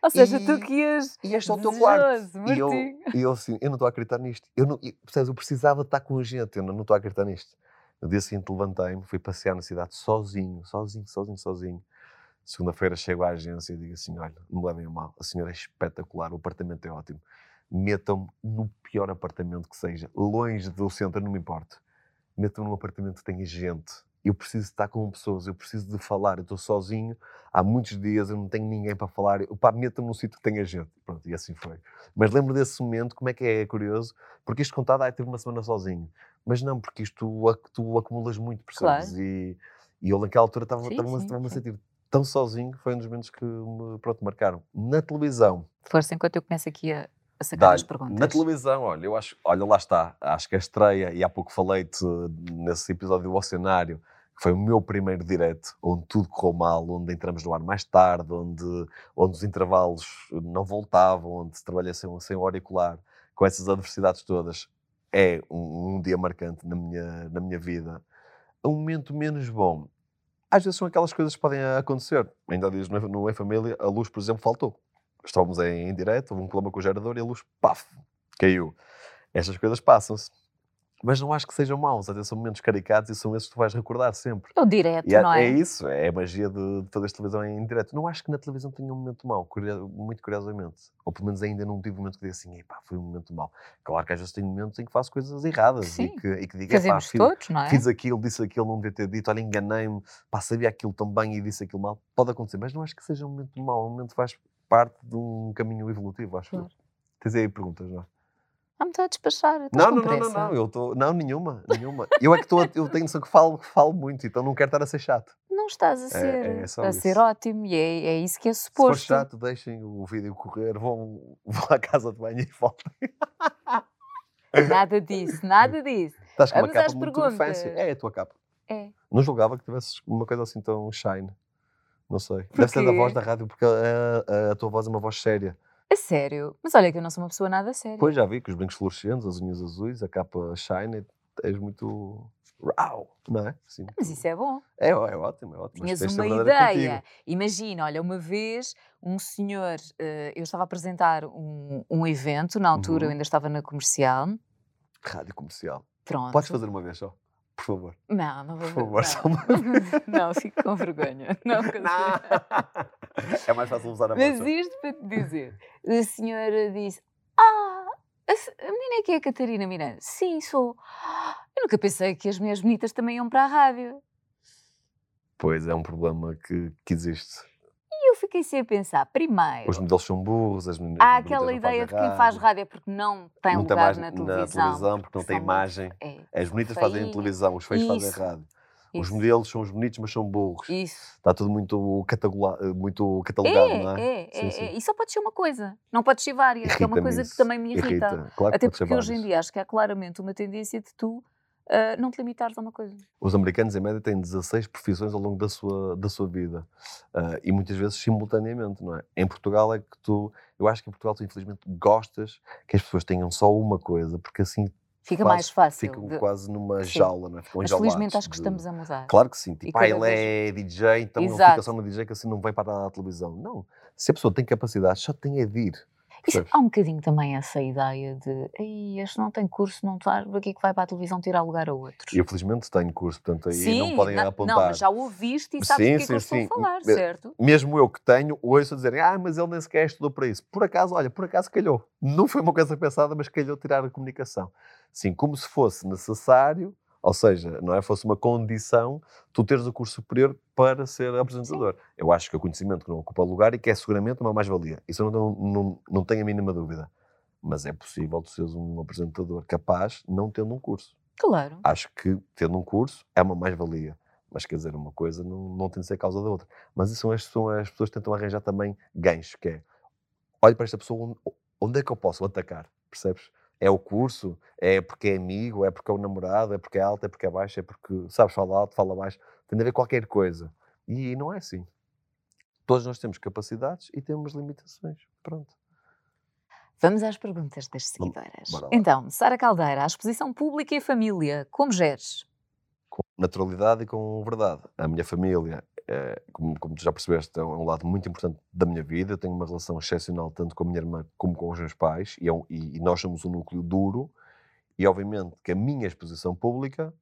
Ou seja, e, tu que ias. E este é o teu quarto. E eu, e eu assim, eu não estou a acreditar nisto. Eu, não, eu, eu precisava estar com gente, eu não, estou a acreditar nisto. No dia seguinte levantei-me, fui passear na cidade sozinho, sozinho, sozinho, sozinho. Segunda-feira chego à agência e digo assim: olha, não me levem a mal, a senhora é espetacular, o apartamento é ótimo. Metam-me no pior apartamento que seja, longe do centro, não me importa. Metam-me num apartamento que tenha gente, eu preciso estar com pessoas, eu preciso de falar, eu estou sozinho, há muitos dias eu não tenho ninguém para falar, eu pá, meto-me num sítio que tenha gente. Pronto, e assim foi. Mas lembro desse momento, como é que é, é curioso, porque isto contado, ah, teve uma semana sozinho. Mas não, porque isto tu, tu acumulas muito, percebes? Claro. E, e eu naquela altura estava-me a sentir tão sozinho, foi um dos momentos que me pronto, marcaram. Na televisão, Força enquanto eu começo aqui a, a sacar as perguntas. Na televisão, olha, eu acho, olha, lá está, acho que a estreia, e há pouco falei-te nesse episódio do Oceanário, que foi o meu primeiro direto, onde tudo correu mal, onde entramos no ar mais tarde, onde, onde os intervalos não voltavam, onde se trabalha sem, sem o auricular, com essas adversidades todas, é um, um dia marcante na minha, na minha vida. Um momento menos bom, às vezes são aquelas coisas que podem acontecer. Ainda dias no, no Em Família, a luz, por exemplo, faltou. Estávamos em, direto, houve um problema com o gerador e a luz, paf, caiu. Estas coisas passam-se. Mas não acho que sejam maus, até são momentos caricatos e são esses que tu vais recordar sempre. É o direto, E é, não é? é isso, é a magia de, de fazer televisão em direto. Não acho que na televisão tenha um momento mau, muito curiosamente. Ou pelo menos ainda não tive um momento que diga assim, epá, foi um momento mau. Claro que às vezes tenho momentos em que faço coisas erradas Sim. e que, e que digo, epá, fiz, todos, não é? fiz aquilo, disse aquilo, não devia ter dito, olha, enganei-me, pá, sabia aquilo tão bem e disse aquilo mal. Pode acontecer, mas não acho que seja um momento mau, um momento que faz parte de um caminho evolutivo, acho. eu. Claro. Tens aí perguntas, não é? Ah, me está a despachar. Não, não, não, não, não, eu estou. Não, nenhuma, nenhuma. Eu é que estou. Eu tenho noção que falo, falo muito, então não quero estar a ser chato. Não estás a ser, é só a isso. ser ótimo e é, é isso que é Se for suposto. chato, deixem o vídeo correr, vão, vão à casa de banho e voltem. Nada disso, nada disso. Estás com uma Vamos às capa muito fancy. perguntas. É a tua capa. É. Não julgava que tivesses uma coisa assim tão shine. Não sei. Deve ser da Porquê? voz da rádio, porque a, a- a tua voz é uma voz séria. A sério. Mas olha que eu não sou uma pessoa nada séria. Pois já vi que os brincos fluorescentes, as unhas azuis, a capa shine, és muito. Uau! Não é? Sim, Mas isso é bom. é, é ótimo, é ótimo. Tinhas uma ideia. contigo. Imagina, olha, uma vez um senhor, eh, eu estava a apresentar um, um evento, na altura eu Uhum. ainda estava na comercial. Rádio comercial. Pronto. Podes fazer uma vez só, por favor. Não, não vou Por favor, só não. uma não, fico com vergonha. Não consigo. é mais fácil usar a Mas isto para te dizer, a senhora disse: Ah, a, menina é que é a Catarina Miranda? Sim, sou. "Ah, Eu nunca pensei que as minhas bonitas também iam para a rádio. Pois é um problema que, que existe. Eu fiquei sem a pensar. Primeiro, Os modelos são burros, as meninas. há aquela ideia fazem de quem faz rádio é porque não tem não tem lugar mais na na televisão. televisão porque não tem imagem. É, As bonitas fazem feinhas. televisão, os feios fazem rádio. Os isso, modelos são os bonitos, mas são burros. Isso. Está tudo muito, catagula- muito catalogado, não É, é? é, Sim, é, sim. é. E só pode ser uma coisa. Não pode ser várias, que é uma coisa que isso. também me irrita. Claro que Até porque hoje em dia acho que há claramente uma tendência de tu ah, não te limitares a uma coisa. Os americanos, em média, têm 16 profissões ao longo da sua, da sua vida. Ah, e muitas vezes simultaneamente, não é? Em Portugal é que tu... Eu acho que em Portugal tu, infelizmente, gostas que as pessoas tenham só uma coisa, porque assim Fica quase mais fácil. ficam de- quase numa Sim. jaula, não é? Ficam Mas felizmente acho que de- estamos a mudar. Claro que sim. Tipo, ah, ele vez- é DJ, então Exato. fica só no DJ que assim não vai para a televisão. Não. Se a pessoa tem capacidade, só tem é de ir. Isso, há um bocadinho também essa ideia de Ei, este não tem curso, não está, para que é que vai para a televisão tirar lugar a outros? Eu felizmente tenho curso, portanto aí sim, não podem na- apontar. Não, mas já ouviste e sabes Sim, do que é que eu estou a falar, certo? Mesmo eu que tenho, ouço a dizerem, ah, mas ele nem sequer estudou para isso. Por acaso, olha, por acaso calhou. Não foi uma coisa pensada, mas calhou tirar a comunicação. Sim, como se fosse necessário, ou seja, não é? Fosse uma condição tu teres o curso superior para ser apresentador. Eu acho que é o conhecimento que não ocupa lugar e que é seguramente uma mais-valia. Isso eu não, não, não tenho a mínima dúvida. Mas é possível tu seres um apresentador capaz não tendo um curso. Claro. Acho que tendo um curso é uma mais-valia. Mas quer dizer, uma coisa não, não tem de ser causa da outra. Mas isso são as, são as pessoas que tentam arranjar também gancho, que é olha para esta pessoa, onde, onde é que eu posso atacar? Percebes? É o curso? É porque é amigo? É porque é o namorado? É porque é alto? É porque é baixo? É porque sabes falar alto, fala baixo? Tem de haver qualquer coisa. E não é assim. Todos nós temos capacidades e temos limitações. Pronto. Vamos às perguntas das seguidoras. Então, Sara Caldeira, a exposição pública e a família, como geres? com naturalidade e com verdade. A minha família, como, como tu já percebeste, é um, é um lado muito importante da minha vida. Eu tenho uma relação excepcional tanto com a minha irmã como com os meus pais e, é um- e- e nós somos um núcleo duro. E obviamente que a minha exposição pública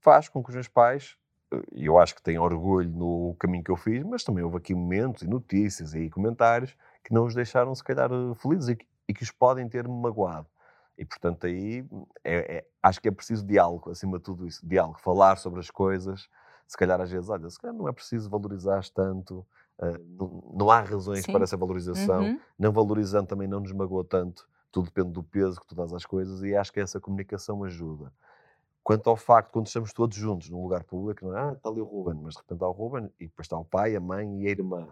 faz com que os meus pais, eh, e eu acho que têm orgulho no caminho que eu fiz, mas também houve aqui momentos e notícias e comentários que não os deixaram, se calhar, eh, felizes e que, e que os podem ter magoado. E portanto aí é- é- acho que é preciso diálogo, acima de tudo isso, diálogo, falar sobre as coisas, se calhar às vezes, olha, se calhar não é preciso valorizar tanto, uh, não, há razões Sim. para essa valorização, uhum. não valorizando também não nos magoa tanto, tudo depende do peso que tu dás às coisas e acho que essa comunicação ajuda. Quanto ao facto, quando estamos todos juntos num lugar público, não é? Ah, está ali o Ruben, mas de repente há o Ruben e depois está o pai, a mãe e a irmã.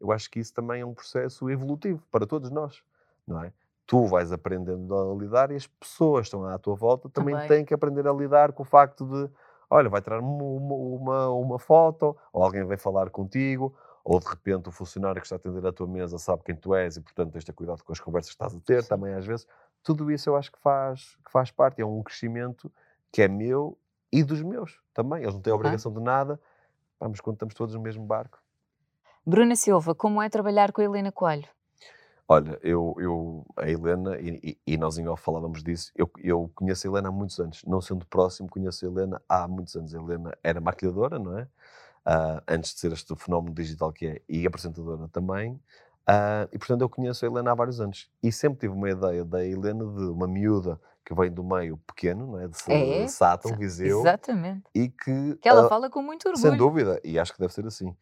Eu acho que isso também é um processo evolutivo para todos nós, não é? Tu vais aprendendo a lidar e as pessoas que estão à tua volta também, também. têm que aprender a lidar com o facto de, olha, vai tirar uma, uma, uma foto, ou alguém vem falar contigo, ou de repente o funcionário que está a atender a tua mesa sabe quem tu és e, portanto, tens de ter cuidado com as conversas que estás a ter, Sim. também às vezes. Tudo isso eu acho que faz, que faz parte, é um crescimento que é meu e dos meus também. Eles não têm obrigação de nada, mas quando estamos todos no mesmo barco. Bruna Silva, como é trabalhar com a Helena Coelho? Olha, eu, eu a Helena, e, e nós em off falávamos disso, eu, eu conheço a Helena há muitos anos, não sendo próximo, conheço a Helena há muitos anos. A Helena era maquilhadora, não é? Uh, antes de ser este fenómeno digital que é, e apresentadora também. Uh, e portanto eu conheço a Helena há vários anos. E sempre tive uma ideia da Helena de uma miúda que vem do meio pequeno, não é? de é, Sátão, Viseu. Exatamente. E que, que ela uh, fala com muito orgulho. Sem dúvida, e acho que deve ser assim.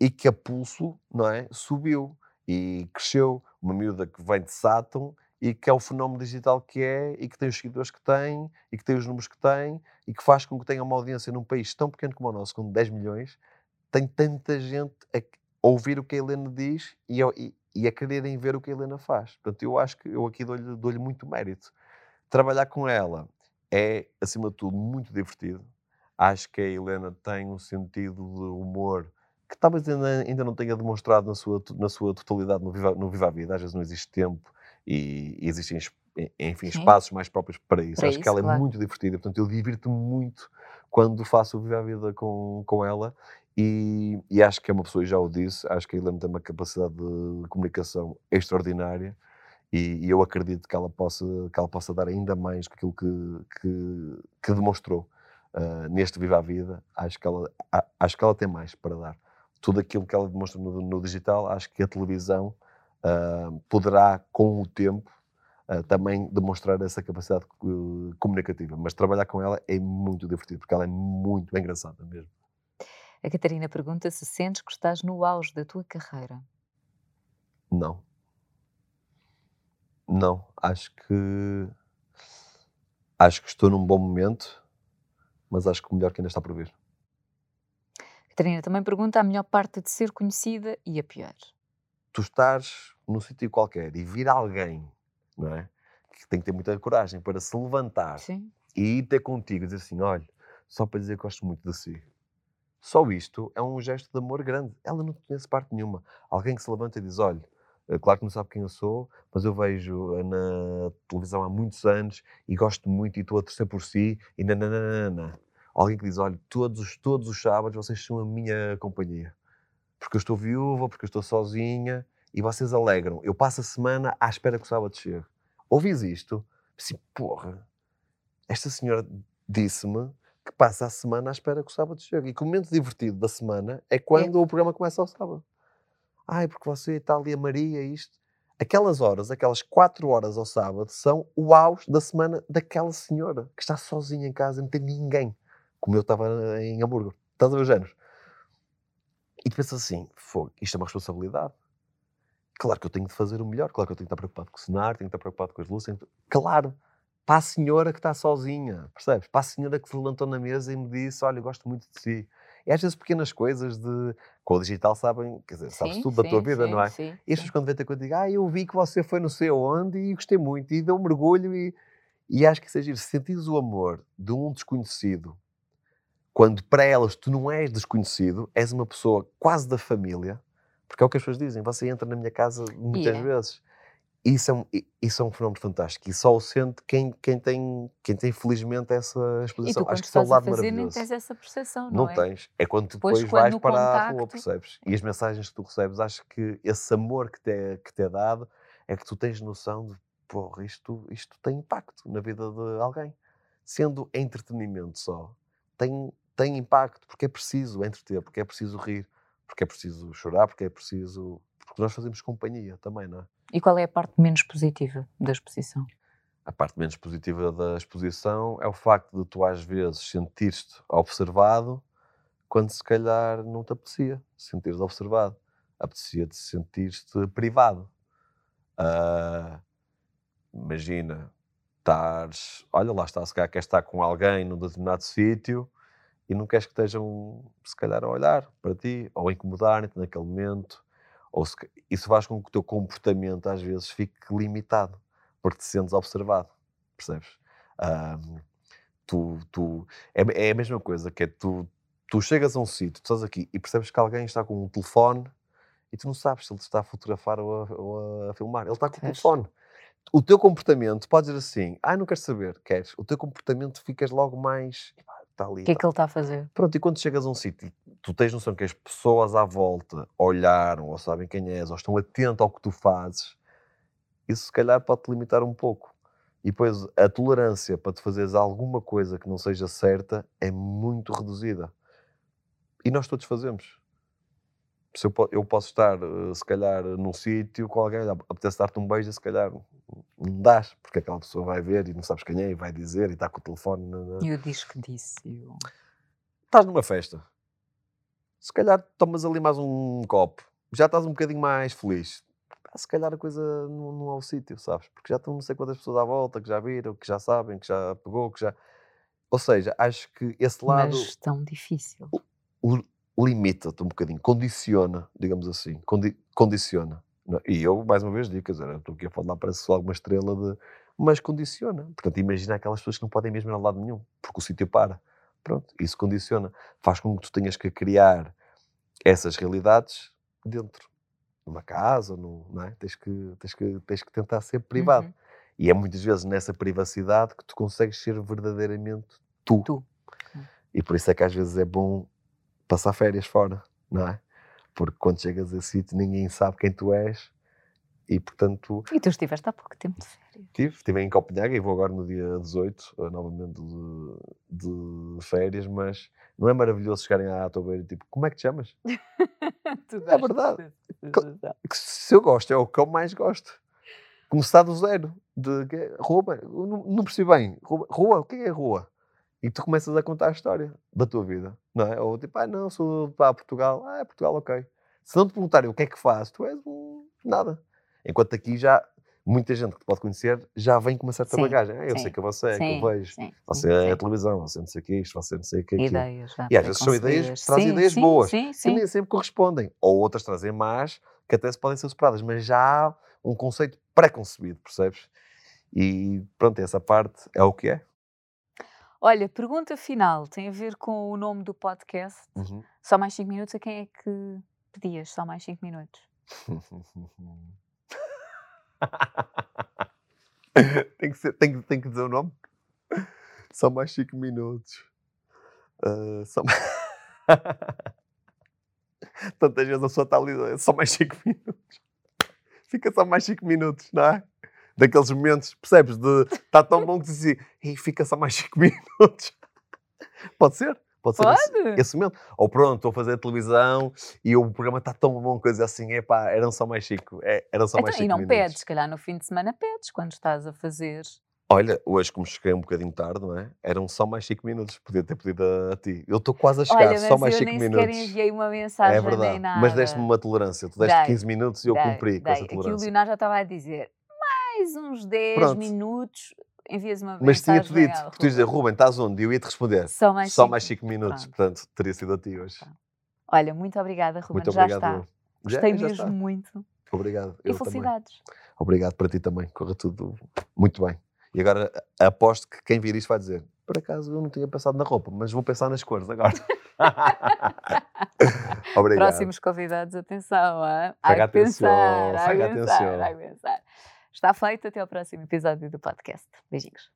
E que a pulso, não é? Subiu e cresceu. Uma miúda que vem de Sátão e que é o fenómeno digital que é e que tem os seguidores que tem e que tem os números que tem e que faz com que tenha uma audiência num país tão pequeno como o nosso, com 10 milhões, tem tanta gente a ouvir o que a Helena diz e e, e a quererem ver o que a Helena faz. Portanto, eu acho que eu aqui dou-lhe dou muito mérito trabalhar com ela é, acima de tudo, muito divertido. Acho que a Helena tem um sentido de humor que talvez ainda, ainda não tenha demonstrado na sua, na sua totalidade no Viva, no Viva a Vida. Às vezes não existe tempo e, e existem, enfim, Sim. espaços mais próprios para isso. Para Acho isso, que ela é claro. é muito divertida. Portanto, eu divirto-me muito quando faço o Viva a Vida com, com ela e, e, acho que é uma pessoa, já o disse, acho que a Helena tem uma capacidade de comunicação extraordinária e, e, eu acredito que ela possa, que ela possa dar ainda mais que aquilo que, que, que demonstrou uh, neste Viva a Vida. Acho que, ela, a, acho que ela tem mais para dar. Tudo aquilo que ela demonstra no, no digital, acho que a televisão uh, poderá, com o tempo, uh, também demonstrar essa capacidade comunicativa. Mas trabalhar com ela é muito divertido, porque ela é muito engraçada mesmo. A Catarina pergunta se sentes que estás no auge da tua carreira. Não. Não, acho que acho que estou num bom momento, mas acho que o melhor que ainda está por vir. Catarina também pergunta a melhor parte de ser conhecida e a pior. Tu estás num sítio qualquer e vir alguém, não é? Que tem que ter muita coragem para se levantar Sim. e ir ter contigo e dizer assim: olha, só para dizer que gosto muito de si. Só isto é um gesto de amor grande. Ela não conhece parte nenhuma. Alguém que se levanta e diz: olha, eh, claro que não sabe quem eu sou, mas eu vejo eh, na televisão há muitos anos e gosto muito e estou a torcer por si e nananana. Alguém que diz, olha, todos, todos os sábados vocês são a minha companhia. Porque eu estou viúva, porque eu estou sozinha e vocês alegram. Eu passo a semana à espera que o sábado chegue. Ouvis isto? Assim, porra, esta senhora disse-me que passa a semana à espera que o sábado chegue. E que o momento divertido da semana é quando é. o programa começa ao sábado. Ai, porque você está ali a Maria, isto. Aquelas horas, aquelas quatro horas ao sábado, são o auge da semana daquela senhora que está sozinha em casa, não tem ninguém. Como eu estava em Hamburgo. Estás a ver os géneros? E tu pensas assim, fogo, isto é uma responsabilidade. Claro que eu tenho de fazer o melhor, claro que eu tenho de estar preocupado com o cenário, tenho de estar preocupado com as luzes. Claro, para a senhora que está sozinha, percebes? Para a senhora que se levantou na mesa e me disse: Olha, eu gosto muito de si. E às vezes pequenas coisas de. Com o digital sabem, quer dizer, sabes sim, tudo sim, da tua vida, sim, não é? Sim, e pessoas quando vêm ter contigo, ah, eu vi que você foi não sei onde e gostei muito, e deu um mergulho e. E acho que isso é giro. Se sentires o amor de um desconhecido, quando para elas tu não és desconhecido, és uma pessoa quase da família, porque é o que as pessoas dizem, você entra na minha casa muitas yeah. vezes isso é, um, isso é um fenómeno fantástico e só o sente quem, quem, tem, quem tem felizmente essa exposição. Tu, Acho que isso é o lado fazer, maravilhoso. Nem tens essa percepção, não, não é? tens. É quando depois, depois vais para contacto... a rua, percebes? E as mensagens que tu recebes, acho que esse amor que te é, que te é dado é que tu tens noção de, porra, isto, isto tem impacto na vida de alguém. Sendo entretenimento só, tem, tem impacto, porque é preciso entreter, porque é preciso rir, porque é preciso chorar, porque é preciso. Porque nós fazemos companhia também, não é? E qual é a parte menos positiva da exposição? A parte menos positiva da exposição é o facto de tu às vezes sentir-te observado quando se calhar não te apetecia sentir-te observado, apetecia-te sentir-te privado. Ah, imagina, estares, olha lá está, se calhar queres estar com alguém num determinado sítio e não queres que estejam, se calhar, a olhar para ti ou a incomodarem-te naquele momento. Ou se, isso faz com que o teu comportamento às vezes fique limitado, porque te sentes observado, percebes? Um, tu, tu, é, é, a mesma coisa, que é tu, tu chegas a um sítio, tu estás aqui e percebes que alguém está com um telefone e tu não sabes se ele está a fotografar ou a, ou a filmar. Ele está com o telefone. O teu comportamento, podes dizer assim, ah, não queres saber, queres. O teu comportamento ficas logo mais, está ali. O que é que ele está a fazer? Pronto, e quando chegas a um sítio, tu tens noção que as pessoas à volta olharam ou sabem quem és ou estão atentos ao que tu fazes, isso se calhar pode-te limitar um pouco. E depois a tolerância para te fazeres alguma coisa que não seja certa é muito reduzida. E nós todos fazemos. Se eu, eu posso estar, eh, se calhar, num sítio com alguém, apetece dar-te um beijo, se calhar não dás, porque aquela pessoa vai ver e não sabes quem é e vai dizer e está com o telefone. Na... E o disco disse. Eu... Estás numa festa. Se calhar tomas ali mais um copo. Já estás um bocadinho mais feliz. Se calhar a coisa não, não é o sítio, sabes? Porque já estão não sei quantas pessoas à volta que já viram, que já sabem, que já pegou, que já. Ou seja, acho que esse lado. Mas tão difícil. Limita-te um bocadinho, condiciona, digamos assim. Condi condiciona e eu, mais uma vez, digo, quer dizer, estou aqui a falar, parece só alguma estrela de. Mas condiciona. Portanto, imagina aquelas pessoas que não podem mesmo ir a lado nenhum, porque o sítio para. Pronto, isso condiciona. Faz com que tu tenhas que criar essas realidades dentro. Numa casa, no, não é? Tens que, tens, que, tens que tentar ser privado. Uhum. E é muitas vezes nessa privacidade que tu consegues ser verdadeiramente tu. tu. E por isso é que às vezes é bom passar férias fora, não é? Porque quando chegas a sítio ninguém sabe quem tu és e portanto... E tu estiveste há pouco tempo de férias. Estive, estive em Copenhague e vou agora no dia 18, eh, novamente de, de férias, mas não é maravilhoso chegarem à tua beira e tipo, como é que te chamas? é verdade. Se eu gosto, é o que eu mais gosto. Começar do zero. De, rua, não, não percebi bem. Rua, rua, o que é rua? E tu começas a contar a história da tua vida, não é? Ou tipo, ah, não, sou para Portugal. Ah, é Portugal, ok. Se não te perguntarem o que é que faz, tu és um nada. Enquanto aqui já, muita gente que te pode conhecer já vem com uma certa sim, bagagem. Ah, eu sim, sei que você é, que eu vejo. Sim, você é a televisão, você não sei o que é isto, você não sei o que é aquilo. Ideias, e às vezes são ideias, trazem ideias boas, que nem sempre correspondem. Ou outras trazem más, que até se podem ser superadas, mas já há um conceito pré-concebido, percebes? E pronto, essa parte é o que é. Olha, pergunta final tem a ver com o nome do podcast. Uhum. Só mais 5 minutos. A quem é que pedias só mais 5 minutos? tem, que ser, tem, tem que dizer o nome? Só mais 5 minutos. Uh, só mais... Tantas vezes a sua está ali, só mais 5 minutos. Fica só mais 5 minutos, não é? Daqueles momentos, percebes? De está tão bom que dizia, e fica só mais 5 minutos. Pode ser? Pode ser Pode. Esse, esse, momento. Ou pronto, estou a fazer a televisão e o programa está tão bom, coisa assim, é pá, eram só mais 5. É, eram só então, mais 5 E não minutos. pedes, se calhar no fim de semana pedes, quando estás a fazer. Olha, hoje como cheguei um bocadinho tarde, não é? Eram só mais 5 minutos, podia ter pedido a, a ti. Eu estou quase a chegar, Olha, só mais 5 minutos. Olha, nem enviei uma mensagem é verdade. nem nada. Mas deste-me uma tolerância, tu deste dei, 15 minutos e eu dei, cumpri dei. com essa tolerância. Aqui o Leonardo já estava a dizer, mais uns 10 Pronto. minutos, envias uma Mas tinha pedido, porque tu dizer, Ruben, estás onde? E eu ia-te responder. Só mais 5 mais cinco minutos, Pronto. portanto, teria sido a ti hoje. Olha, muito obrigada, Ruben, muito já obrigado, está. Gostei já, mesmo está. muito. Obrigado. E felicidades. Também. Obrigado para ti também, corra tudo muito bem. E agora aposto que quem vir isto vai dizer: por acaso eu não tinha pensado na roupa, mas vou pensar nas cores agora. Obrigado. Próximos convidados, atenção? Há que pensar, há que pensar, há que pensar. Está feito, até ao próximo episódio do podcast. Beijinhos.